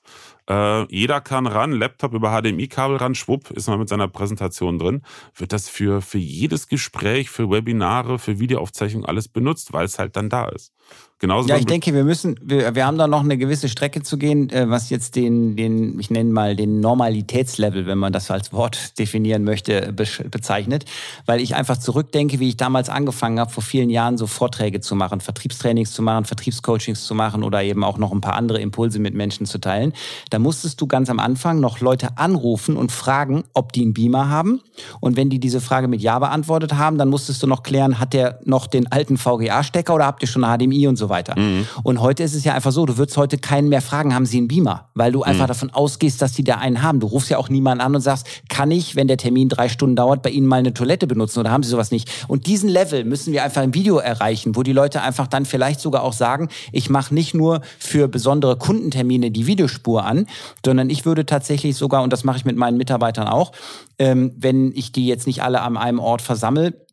äh, jeder kann ran, Laptop über HDMI-Kabel ran, schwupp, ist man mit seiner Präsentation drin. Wird das für, für jedes Gespräch, für Webinare, für Videoaufzeichnung alles benutzt, weil es halt dann da ist.
Genauso ja, ich denke, wir müssen, wir, wir haben da noch eine gewisse Strecke zu gehen, äh, was jetzt den, den, ich nenne mal den Normalitätslevel, wenn man das als Wort definieren möchte, bezeichnet. Weil ich einfach zurückdenke, wie ich damals angefangen habe, vor vielen Jahren so Vorträge zu machen, Vertriebstrainings zu machen, Vertriebscoachings zu machen oder eben auch noch ein paar andere Impulse mit Menschen zu teilen. Da musstest du ganz am Anfang noch Leute anrufen und fragen, ob die einen Beamer haben. Und wenn die diese Frage mit Ja beantwortet haben, dann musstest du noch klären, hat der noch den alten VGA-Stecker oder habt ihr schon eine HDMI und so weiter. Mhm. Und heute ist es ja einfach so, du würdest heute keinen mehr fragen, haben sie einen Beamer? Weil du einfach mhm. davon ausgehst, dass die da einen haben. Du rufst ja auch niemanden an und sagst, kann ich, wenn der Termin drei Stunden dauert, bei Ihnen mal eine Toilette benutzen oder haben Sie sowas nicht? Und diesen Level müssen wir einfach im Video erreichen, wo die Leute einfach dann vielleicht sogar auch sagen, ich mache nicht nur für besondere Kundentermine die Videospur an, sondern ich würde tatsächlich sogar, und das mache ich mit meinen Mitarbeitern auch, ähm, wenn ich die jetzt nicht alle an einem Ort versammle,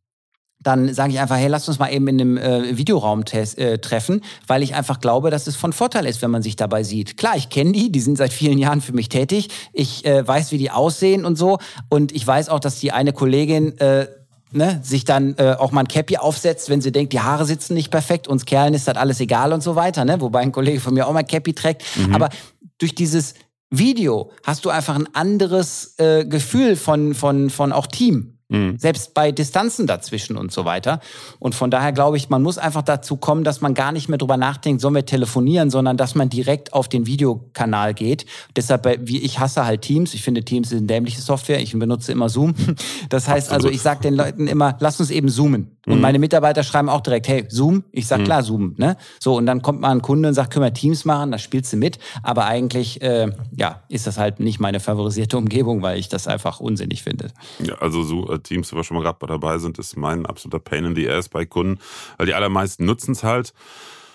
dann sage ich einfach, hey, lass uns mal eben in einem äh, Videoraum äh, treffen, weil ich einfach glaube, dass es von Vorteil ist, wenn man sich dabei sieht. Klar, ich kenne die, die sind seit vielen Jahren für mich tätig. Ich äh, weiß, wie die aussehen und so. Und ich weiß auch, dass die eine Kollegin äh, ne, sich dann äh, auch mal ein Cappy aufsetzt, wenn sie denkt, die Haare sitzen nicht perfekt, uns Kerlen ist das alles egal und so weiter. Ne? Wobei ein Kollege von mir auch mal ein Cappy trägt. Mhm. Aber durch dieses Video hast du einfach ein anderes äh, Gefühl von, von, von auch Team. Mhm. Selbst bei Distanzen dazwischen und so weiter. Und von daher glaube ich, man muss einfach dazu kommen, dass man gar nicht mehr drüber nachdenkt, sollen wir telefonieren, sondern dass man direkt auf den Videokanal geht. Deshalb, wie ich hasse halt Teams. Ich finde Teams eine dämliche Software. Ich benutze immer Zoom. Das heißt Absolut. also, ich sage den Leuten immer, lass uns eben zoomen. Und mhm. meine Mitarbeiter schreiben auch direkt, hey, Zoom? Ich sag mhm. klar, Zoom. Ne? So, und dann kommt mal ein Kunde und sagt, können wir Teams machen? Da spielst du mit. Aber eigentlich, äh, ja, ist das halt nicht meine favorisierte Umgebung, weil ich das einfach unsinnig finde.
Ja, also so äh, Teams, wo wir schon mal gerade dabei sind, ist mein absoluter Pain in the Ass bei Kunden, weil die allermeisten nutzen es halt.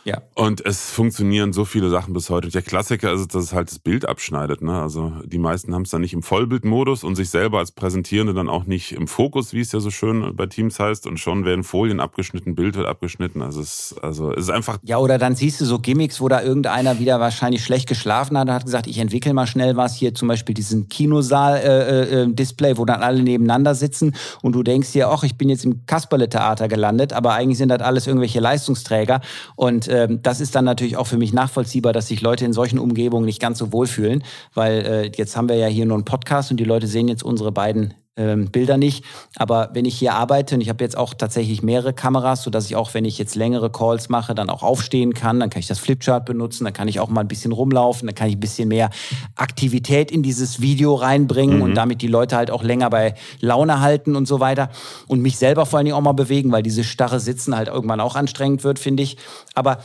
Ja. Und es funktionieren so viele Sachen bis heute. Der Klassiker ist, dass es halt das Bild abschneidet. Ne? Also die meisten haben es dann nicht im Vollbildmodus und sich selber als Präsentierende dann auch nicht im Fokus, wie es ja so schön bei Teams heißt. Und schon werden Folien abgeschnitten, Bild wird abgeschnitten. Also es, also es ist einfach.
Ja, oder dann siehst du so Gimmicks, wo da irgendeiner wieder wahrscheinlich schlecht geschlafen hat und hat gesagt, ich entwickle mal schnell was. Hier zum Beispiel diesen Kinosaal-Display, äh, äh, wo dann alle nebeneinander sitzen und du denkst dir, ach, ich bin jetzt im Kasperle-Theater gelandet, aber eigentlich sind das alles irgendwelche Leistungsträger. Und äh, das ist dann natürlich auch für mich nachvollziehbar, dass sich Leute in solchen Umgebungen nicht ganz so wohlfühlen, weil äh, jetzt haben wir ja hier nur einen Podcast und die Leute sehen jetzt unsere beiden ähm, Bilder nicht. Aber wenn ich hier arbeite und ich habe jetzt auch tatsächlich mehrere Kameras, so dass ich auch, wenn ich jetzt längere Calls mache, dann auch aufstehen kann, dann kann ich das Flipchart benutzen, dann kann ich auch mal ein bisschen rumlaufen, dann kann ich ein bisschen mehr Aktivität in dieses Video reinbringen mhm. und damit die Leute halt auch länger bei Laune halten und so weiter und mich selber vor allen Dingen auch mal bewegen, weil dieses starre Sitzen halt irgendwann auch anstrengend wird, finde ich. Aber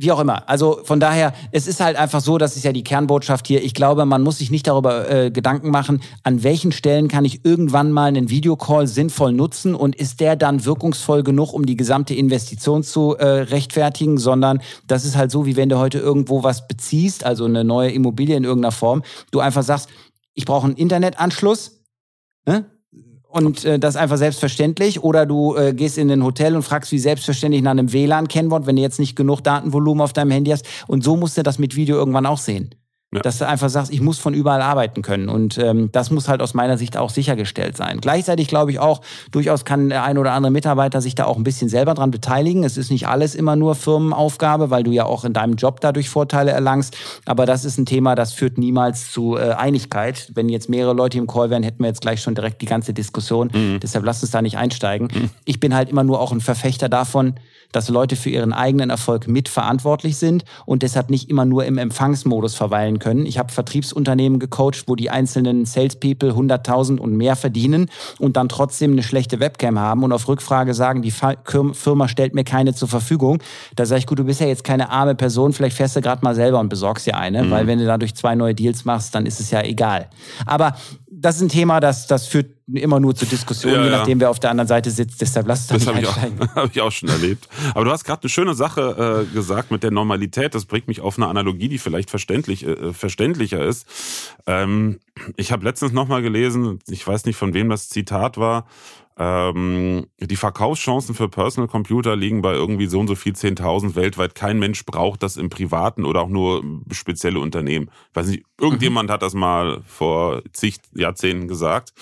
wie auch immer. Also von daher, es ist halt einfach so, das ist ja die Kernbotschaft hier. Ich glaube, man muss sich nicht darüber äh, Gedanken machen, an welchen Stellen kann ich irgendwann mal einen Videocall sinnvoll nutzen und ist der dann wirkungsvoll genug, um die gesamte Investition zu äh, rechtfertigen, sondern das ist halt so, wie wenn du heute irgendwo was beziehst, also eine neue Immobilie in irgendeiner Form, du einfach sagst, ich brauche einen Internetanschluss. Ne? Und äh, das einfach selbstverständlich. Oder du äh, gehst in ein Hotel und fragst wie selbstverständlich nach einem WLAN-Kennwort, wenn du jetzt nicht genug Datenvolumen auf deinem Handy hast. Und so musst du das mit Video irgendwann auch sehen. Ja. Dass du einfach sagst, ich muss von überall arbeiten können. Und ähm, das muss halt aus meiner Sicht auch sichergestellt sein. Gleichzeitig glaube ich auch, durchaus kann der ein oder andere Mitarbeiter sich da auch ein bisschen selber dran beteiligen. Es ist nicht alles immer nur Firmenaufgabe, weil du ja auch in deinem Job dadurch Vorteile erlangst. Aber das ist ein Thema, das führt niemals zu äh, Einigkeit. Wenn jetzt mehrere Leute im Call wären, hätten wir jetzt gleich schon direkt die ganze Diskussion. Mhm. Deshalb lass uns da nicht einsteigen. Mhm. Ich bin halt immer nur auch ein Verfechter davon, dass Leute für ihren eigenen Erfolg mitverantwortlich sind und deshalb nicht immer nur im Empfangsmodus verweilen können. Ich habe Vertriebsunternehmen gecoacht, wo die einzelnen Salespeople 100.000 und mehr verdienen und dann trotzdem eine schlechte Webcam haben und auf Rückfrage sagen, die Firma stellt mir keine zur Verfügung. Da sage ich, gut, du bist ja jetzt keine arme Person, vielleicht fährst du gerade mal selber und besorgst dir eine, mhm. weil wenn du dadurch zwei neue Deals machst, dann ist es ja egal. Aber das ist ein Thema, das, das führt immer nur zur Diskussion, ja, je nachdem, ja. wer auf der anderen Seite sitzt. Deshalb lass es
das habe ich, auch, hab ich auch schon erlebt. Aber du hast gerade eine schöne Sache äh, gesagt mit der Normalität. Das bringt mich auf eine Analogie, die vielleicht verständlich, äh, verständlicher ist. Ähm, ich habe letztens nochmal gelesen, ich weiß nicht, von wem das Zitat war, ähm, die Verkaufschancen für Personal Computer liegen bei irgendwie so und so viel 10.000 weltweit. Kein Mensch braucht das im privaten oder auch nur spezielle Unternehmen. Ich weiß nicht, irgendjemand mhm. hat das mal vor zig Jahrzehnten gesagt.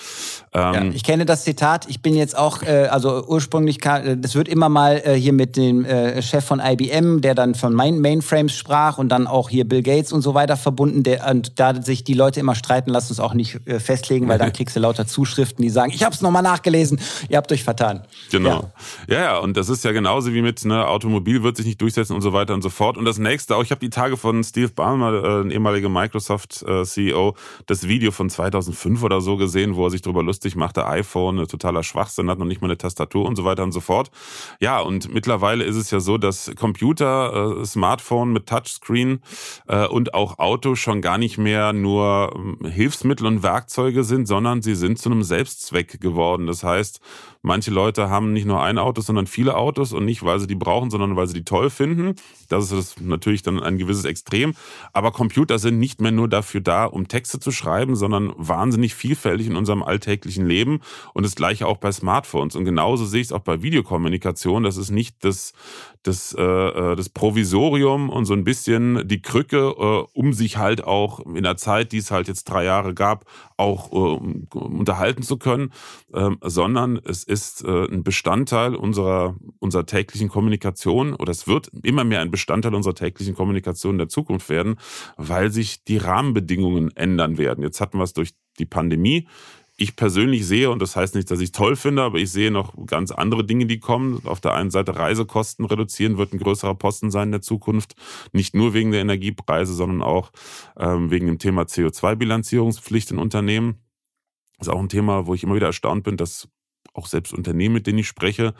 Ähm, ja, ich kenne das Zitat. Ich bin jetzt auch, äh, also ursprünglich, äh, das wird immer mal äh, hier mit dem äh, Chef von IBM, der dann von Main Mainframes sprach und dann auch hier Bill Gates und so weiter verbunden. Der, und da sich die Leute immer streiten, lass uns auch nicht äh, festlegen, weil dann kriegst du lauter Zuschriften, die sagen, ich habe es nochmal nachgelesen, ihr habt euch vertan.
Genau. Ja. ja, ja, und das ist ja genauso wie mit ne, Automobil wird sich nicht durchsetzen und so weiter und so fort. Und das nächste auch, ich habe die Tage von Steve Ballmer, äh, ein ehemaliger Microsoft-CEO, äh, das Video von 2005 oder so gesehen, wo er sich darüber lustig machte, iPhone, totaler Schwachsinn, hat noch nicht mal eine Tastatur und so weiter und so fort. Ja, und mittlerweile ist es ja so, dass Computer, äh, Smartphone mit Touchscreen äh, und auch Auto schon gar nicht mehr nur äh, Hilfsmittel und Werkzeuge sind, sondern sie sind zu einem Selbstzweck geworden. Das heißt, heißt, Manche Leute haben nicht nur ein Auto, sondern viele Autos und nicht, weil sie die brauchen, sondern weil sie die toll finden. Das ist natürlich dann ein gewisses Extrem. Aber Computer sind nicht mehr nur dafür da, um Texte zu schreiben, sondern wahnsinnig vielfältig in unserem alltäglichen Leben. Und das gleiche auch bei Smartphones. Und genauso sehe ich es auch bei Videokommunikation. Das ist nicht das, das, äh, äh, das Provisorium und so ein bisschen die Krücke, äh, um sich halt auch in der Zeit, die es halt jetzt drei Jahre gab, auch äh, unterhalten zu können, ähm, sondern es ist äh, ein Bestandteil unserer, unserer täglichen Kommunikation oder es wird immer mehr ein Bestandteil unserer täglichen Kommunikation in der Zukunft werden, weil sich die Rahmenbedingungen ändern werden. Jetzt hatten wir es durch die Pandemie. Ich persönlich sehe, und das heißt nicht, dass ich es toll finde, aber ich sehe noch ganz andere Dinge, die kommen. Auf der einen Seite Reisekosten reduzieren wird ein größerer Posten sein in der Zukunft. Nicht nur wegen der Energiepreise, sondern auch ähm, wegen dem Thema CO2-Bilanzierungspflicht in Unternehmen. Das ist auch ein Thema, wo ich immer wieder erstaunt bin, dass auch selbst Unternehmen, mit denen ich spreche,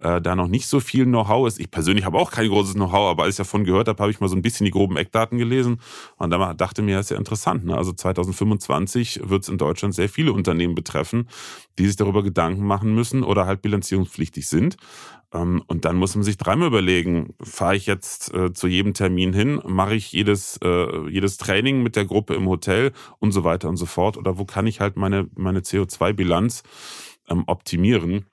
äh, da noch nicht so viel Know-how ist. Ich persönlich habe auch kein großes Know-how, aber als ich davon gehört habe, habe ich mal so ein bisschen die groben Eckdaten gelesen und da dachte mir, das ist ja interessant. Ne? Also 2025 wird es in Deutschland sehr viele Unternehmen betreffen, die sich darüber Gedanken machen müssen oder halt bilanzierungspflichtig sind. Ähm, und dann muss man sich dreimal überlegen, fahre ich jetzt äh, zu jedem Termin hin, mache ich jedes, äh, jedes Training mit der Gruppe im Hotel und so weiter und so fort oder wo kann ich halt meine, meine CO2-Bilanz ähm, optimieren.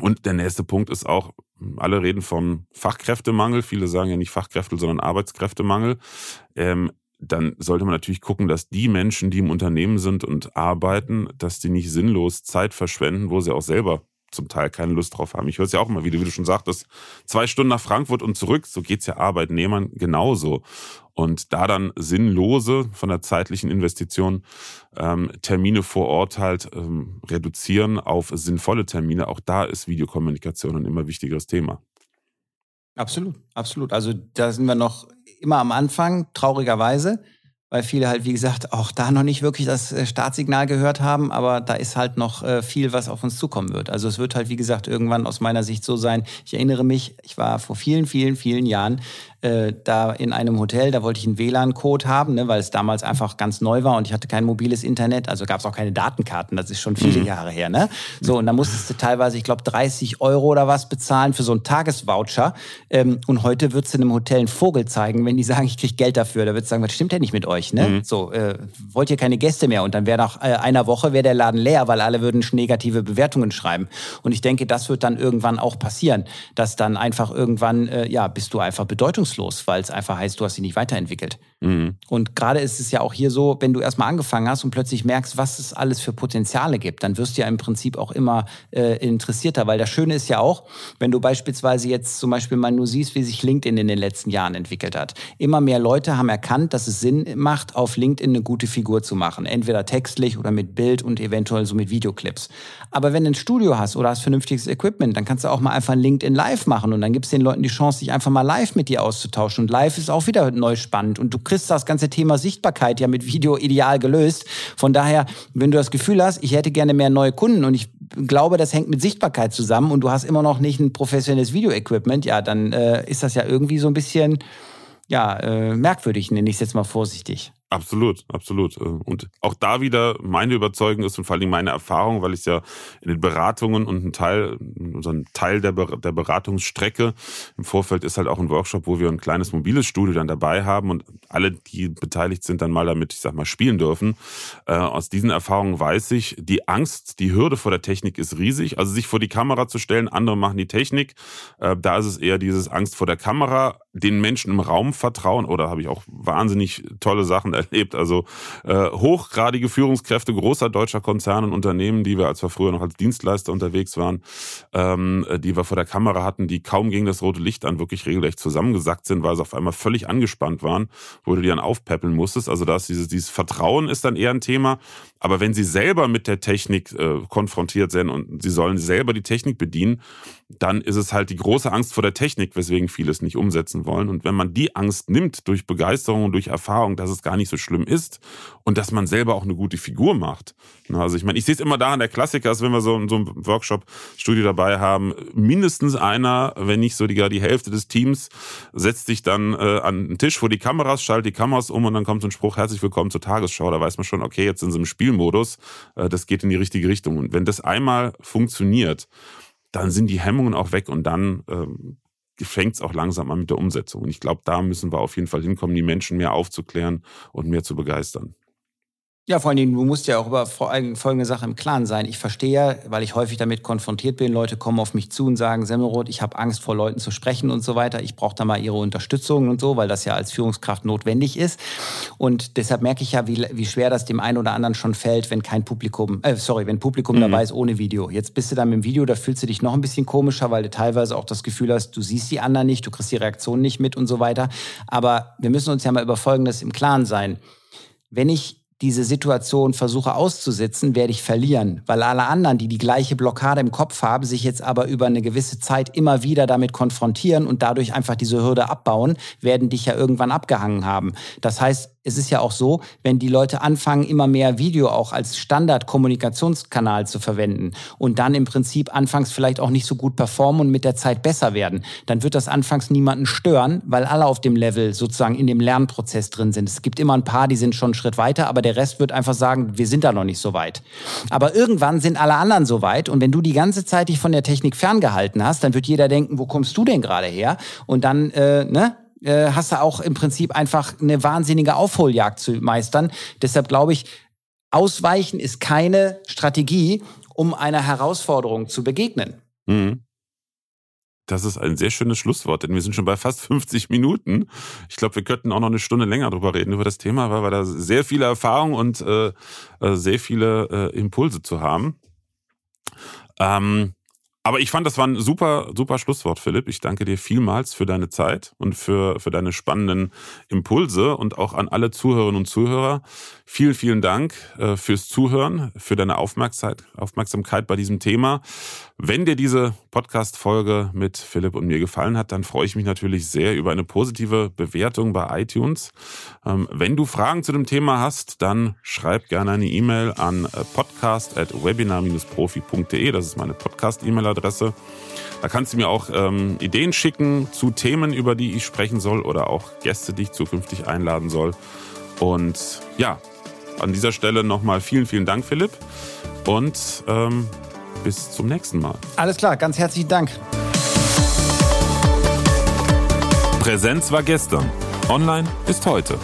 Und der nächste Punkt ist auch, alle reden von Fachkräftemangel, viele sagen ja nicht Fachkräfte, sondern Arbeitskräftemangel. Ähm, dann sollte man natürlich gucken, dass die Menschen, die im Unternehmen sind und arbeiten, dass die nicht sinnlos Zeit verschwenden, wo sie auch selber zum Teil keine Lust drauf haben. Ich höre es ja auch immer wieder, wie du schon sagtest, zwei Stunden nach Frankfurt und zurück, so geht es ja Arbeitnehmern genauso. Und da dann sinnlose von der zeitlichen Investition ähm, Termine vor Ort halt ähm, reduzieren auf sinnvolle Termine, auch da ist Videokommunikation ein immer wichtigeres Thema.
Absolut, absolut. Also da sind wir noch immer am Anfang, traurigerweise weil viele halt, wie gesagt, auch da noch nicht wirklich das äh, Startsignal gehört haben, aber da ist halt noch äh, viel, was auf uns zukommen wird. Also es wird halt, wie gesagt, irgendwann aus meiner Sicht so sein. Ich erinnere mich, ich war vor vielen, vielen, vielen Jahren äh, da in einem Hotel, da wollte ich einen WLAN-Code haben, ne, weil es damals einfach ganz neu war und ich hatte kein mobiles Internet, also gab es auch keine Datenkarten, das ist schon viele mhm. Jahre her. Ne? So, und da musstest du teilweise, ich glaube, 30 Euro oder was bezahlen für so einen Tagesvoucher. Ähm, und heute würdest du einem Hotel einen Vogel zeigen, wenn die sagen, ich kriege Geld dafür. Da würdest du sagen, was stimmt denn nicht mit euch? Ne? Mhm. So, äh, wollt ihr keine Gäste mehr? Und dann wäre nach äh, einer Woche wäre der Laden leer, weil alle würden negative Bewertungen schreiben. Und ich denke, das wird dann irgendwann auch passieren, dass dann einfach irgendwann, äh, ja, bist du einfach bedeutungslos, weil es einfach heißt, du hast dich nicht weiterentwickelt. Mhm. Und gerade ist es ja auch hier so, wenn du erstmal angefangen hast und plötzlich merkst, was es alles für Potenziale gibt, dann wirst du ja im Prinzip auch immer äh, interessierter, weil das Schöne ist ja auch, wenn du beispielsweise jetzt zum Beispiel mal nur siehst, wie sich LinkedIn in den letzten Jahren entwickelt hat. Immer mehr Leute haben erkannt, dass es Sinn macht, auf LinkedIn eine gute Figur zu machen. Entweder textlich oder mit Bild und eventuell so mit Videoclips. Aber wenn du ein Studio hast oder hast vernünftiges Equipment, dann kannst du auch mal einfach ein LinkedIn Live machen und dann gibst du den Leuten die Chance, sich einfach mal live mit dir auszutauschen. Und live ist auch wieder neu spannend und du kriegst das ganze Thema Sichtbarkeit ja mit Video ideal gelöst. Von daher, wenn du das Gefühl hast, ich hätte gerne mehr neue Kunden und ich glaube, das hängt mit Sichtbarkeit zusammen und du hast immer noch nicht ein professionelles Video-Equipment, ja, dann äh, ist das ja irgendwie so ein bisschen ja, äh, merkwürdig, nenne ich es jetzt mal vorsichtig.
Absolut, absolut. Und auch da wieder meine Überzeugung ist und vor allem meine Erfahrung, weil ich ja in den Beratungen und ein Teil, so ein Teil der, der Beratungsstrecke im Vorfeld ist halt auch ein Workshop, wo wir ein kleines mobiles Studio dann dabei haben und alle, die beteiligt sind, dann mal damit, ich sag mal, spielen dürfen. Äh, aus diesen Erfahrungen weiß ich, die Angst, die Hürde vor der Technik ist riesig. Also sich vor die Kamera zu stellen, andere machen die Technik. Äh, da ist es eher dieses Angst vor der Kamera, den Menschen im Raum vertrauen oder habe ich auch wahnsinnig tolle Sachen erlebt. Also äh, hochgradige Führungskräfte großer deutscher Konzerne und Unternehmen, die wir, als wir früher noch als Dienstleister unterwegs waren, ähm, die wir vor der Kamera hatten, die kaum gegen das rote Licht an wirklich regelrecht zusammengesackt sind, weil sie auf einmal völlig angespannt waren, wo du die dann aufpäppeln musstest. Also da ist dieses, dieses Vertrauen ist dann eher ein Thema. Aber wenn sie selber mit der Technik äh, konfrontiert sind und sie sollen selber die Technik bedienen, dann ist es halt die große Angst vor der Technik, weswegen viele es nicht umsetzen wollen. Und wenn man die Angst nimmt durch Begeisterung und durch Erfahrung, dass es gar nicht so schlimm ist und dass man selber auch eine gute Figur macht. Also ich meine, ich sehe es immer daran, der Klassiker ist, wenn wir so, so ein Workshop-Studio dabei haben, mindestens einer, wenn nicht sogar die Hälfte des Teams, setzt sich dann äh, an den Tisch vor die Kameras, schaltet die Kameras um und dann kommt so ein Spruch, herzlich willkommen zur Tagesschau. Da weiß man schon, okay, jetzt sind sie im Spielmodus, äh, das geht in die richtige Richtung. Und wenn das einmal funktioniert, dann sind die Hemmungen auch weg und dann ähm, fängt es auch langsam an mit der Umsetzung. Und ich glaube, da müssen wir auf jeden Fall hinkommen, die Menschen mehr aufzuklären und mehr zu begeistern.
Ja, vor allen Dingen, du musst ja auch über folgende Sache im Klaren sein. Ich verstehe ja, weil ich häufig damit konfrontiert bin, Leute kommen auf mich zu und sagen, Semmelroth, ich habe Angst vor Leuten zu sprechen und so weiter. Ich brauche da mal ihre Unterstützung und so, weil das ja als Führungskraft notwendig ist. Und deshalb merke ich ja, wie, wie schwer das dem einen oder anderen schon fällt, wenn kein Publikum, äh, sorry, wenn Publikum mhm. dabei ist ohne Video. Jetzt bist du dann mit dem Video, da fühlst du dich noch ein bisschen komischer, weil du teilweise auch das Gefühl hast, du siehst die anderen nicht, du kriegst die Reaktion nicht mit und so weiter. Aber wir müssen uns ja mal über Folgendes im Klaren sein. Wenn ich diese Situation versuche auszusitzen, werde ich verlieren, weil alle anderen, die die gleiche Blockade im Kopf haben, sich jetzt aber über eine gewisse Zeit immer wieder damit konfrontieren und dadurch einfach diese Hürde abbauen, werden dich ja irgendwann abgehangen haben. Das heißt, es ist ja auch so, wenn die Leute anfangen, immer mehr Video auch als Standard-Kommunikationskanal zu verwenden und dann im Prinzip anfangs vielleicht auch nicht so gut performen und mit der Zeit besser werden, dann wird das anfangs niemanden stören, weil alle auf dem Level sozusagen in dem Lernprozess drin sind. Es gibt immer ein paar, die sind schon einen Schritt weiter, aber der Rest wird einfach sagen, wir sind da noch nicht so weit. Aber irgendwann sind alle anderen so weit und wenn du die ganze Zeit dich von der Technik ferngehalten hast, dann wird jeder denken, wo kommst du denn gerade her? Und dann, äh, ne, äh, hast du auch im Prinzip einfach eine wahnsinnige Aufholjagd zu meistern. Deshalb glaube ich, Ausweichen ist keine Strategie, um einer Herausforderung zu begegnen. Mhm.
Das ist ein sehr schönes Schlusswort, denn wir sind schon bei fast 50 Minuten. Ich glaube, wir könnten auch noch eine Stunde länger drüber reden über das Thema, weil wir da sehr viele Erfahrungen und äh, äh, sehr viele äh, Impulse zu haben. Ähm, aber ich fand, das war ein super, super Schlusswort, Philipp. Ich danke dir vielmals für deine Zeit und für, für deine spannenden Impulse und auch an alle Zuhörerinnen und Zuhörer. Vielen, vielen Dank äh, fürs Zuhören, für deine Aufmerksamkeit, Aufmerksamkeit bei diesem Thema. Wenn dir diese Podcast-Folge mit Philipp und mir gefallen hat, dann freue ich mich natürlich sehr über eine positive Bewertung bei iTunes. Ähm, wenn du Fragen zu dem Thema hast, dann schreib gerne eine E-Mail an äh, podcast.webinar-profi.de. Das ist meine Podcast-E-Mail-Adresse. Da kannst du mir auch ähm, Ideen schicken zu Themen, über die ich sprechen soll oder auch Gäste, die ich zukünftig einladen soll. Und ja, an dieser Stelle nochmal vielen, vielen Dank, Philipp. Und ähm, bis zum nächsten Mal.
Alles klar, ganz herzlichen Dank.
Präsenz war gestern. Online ist heute.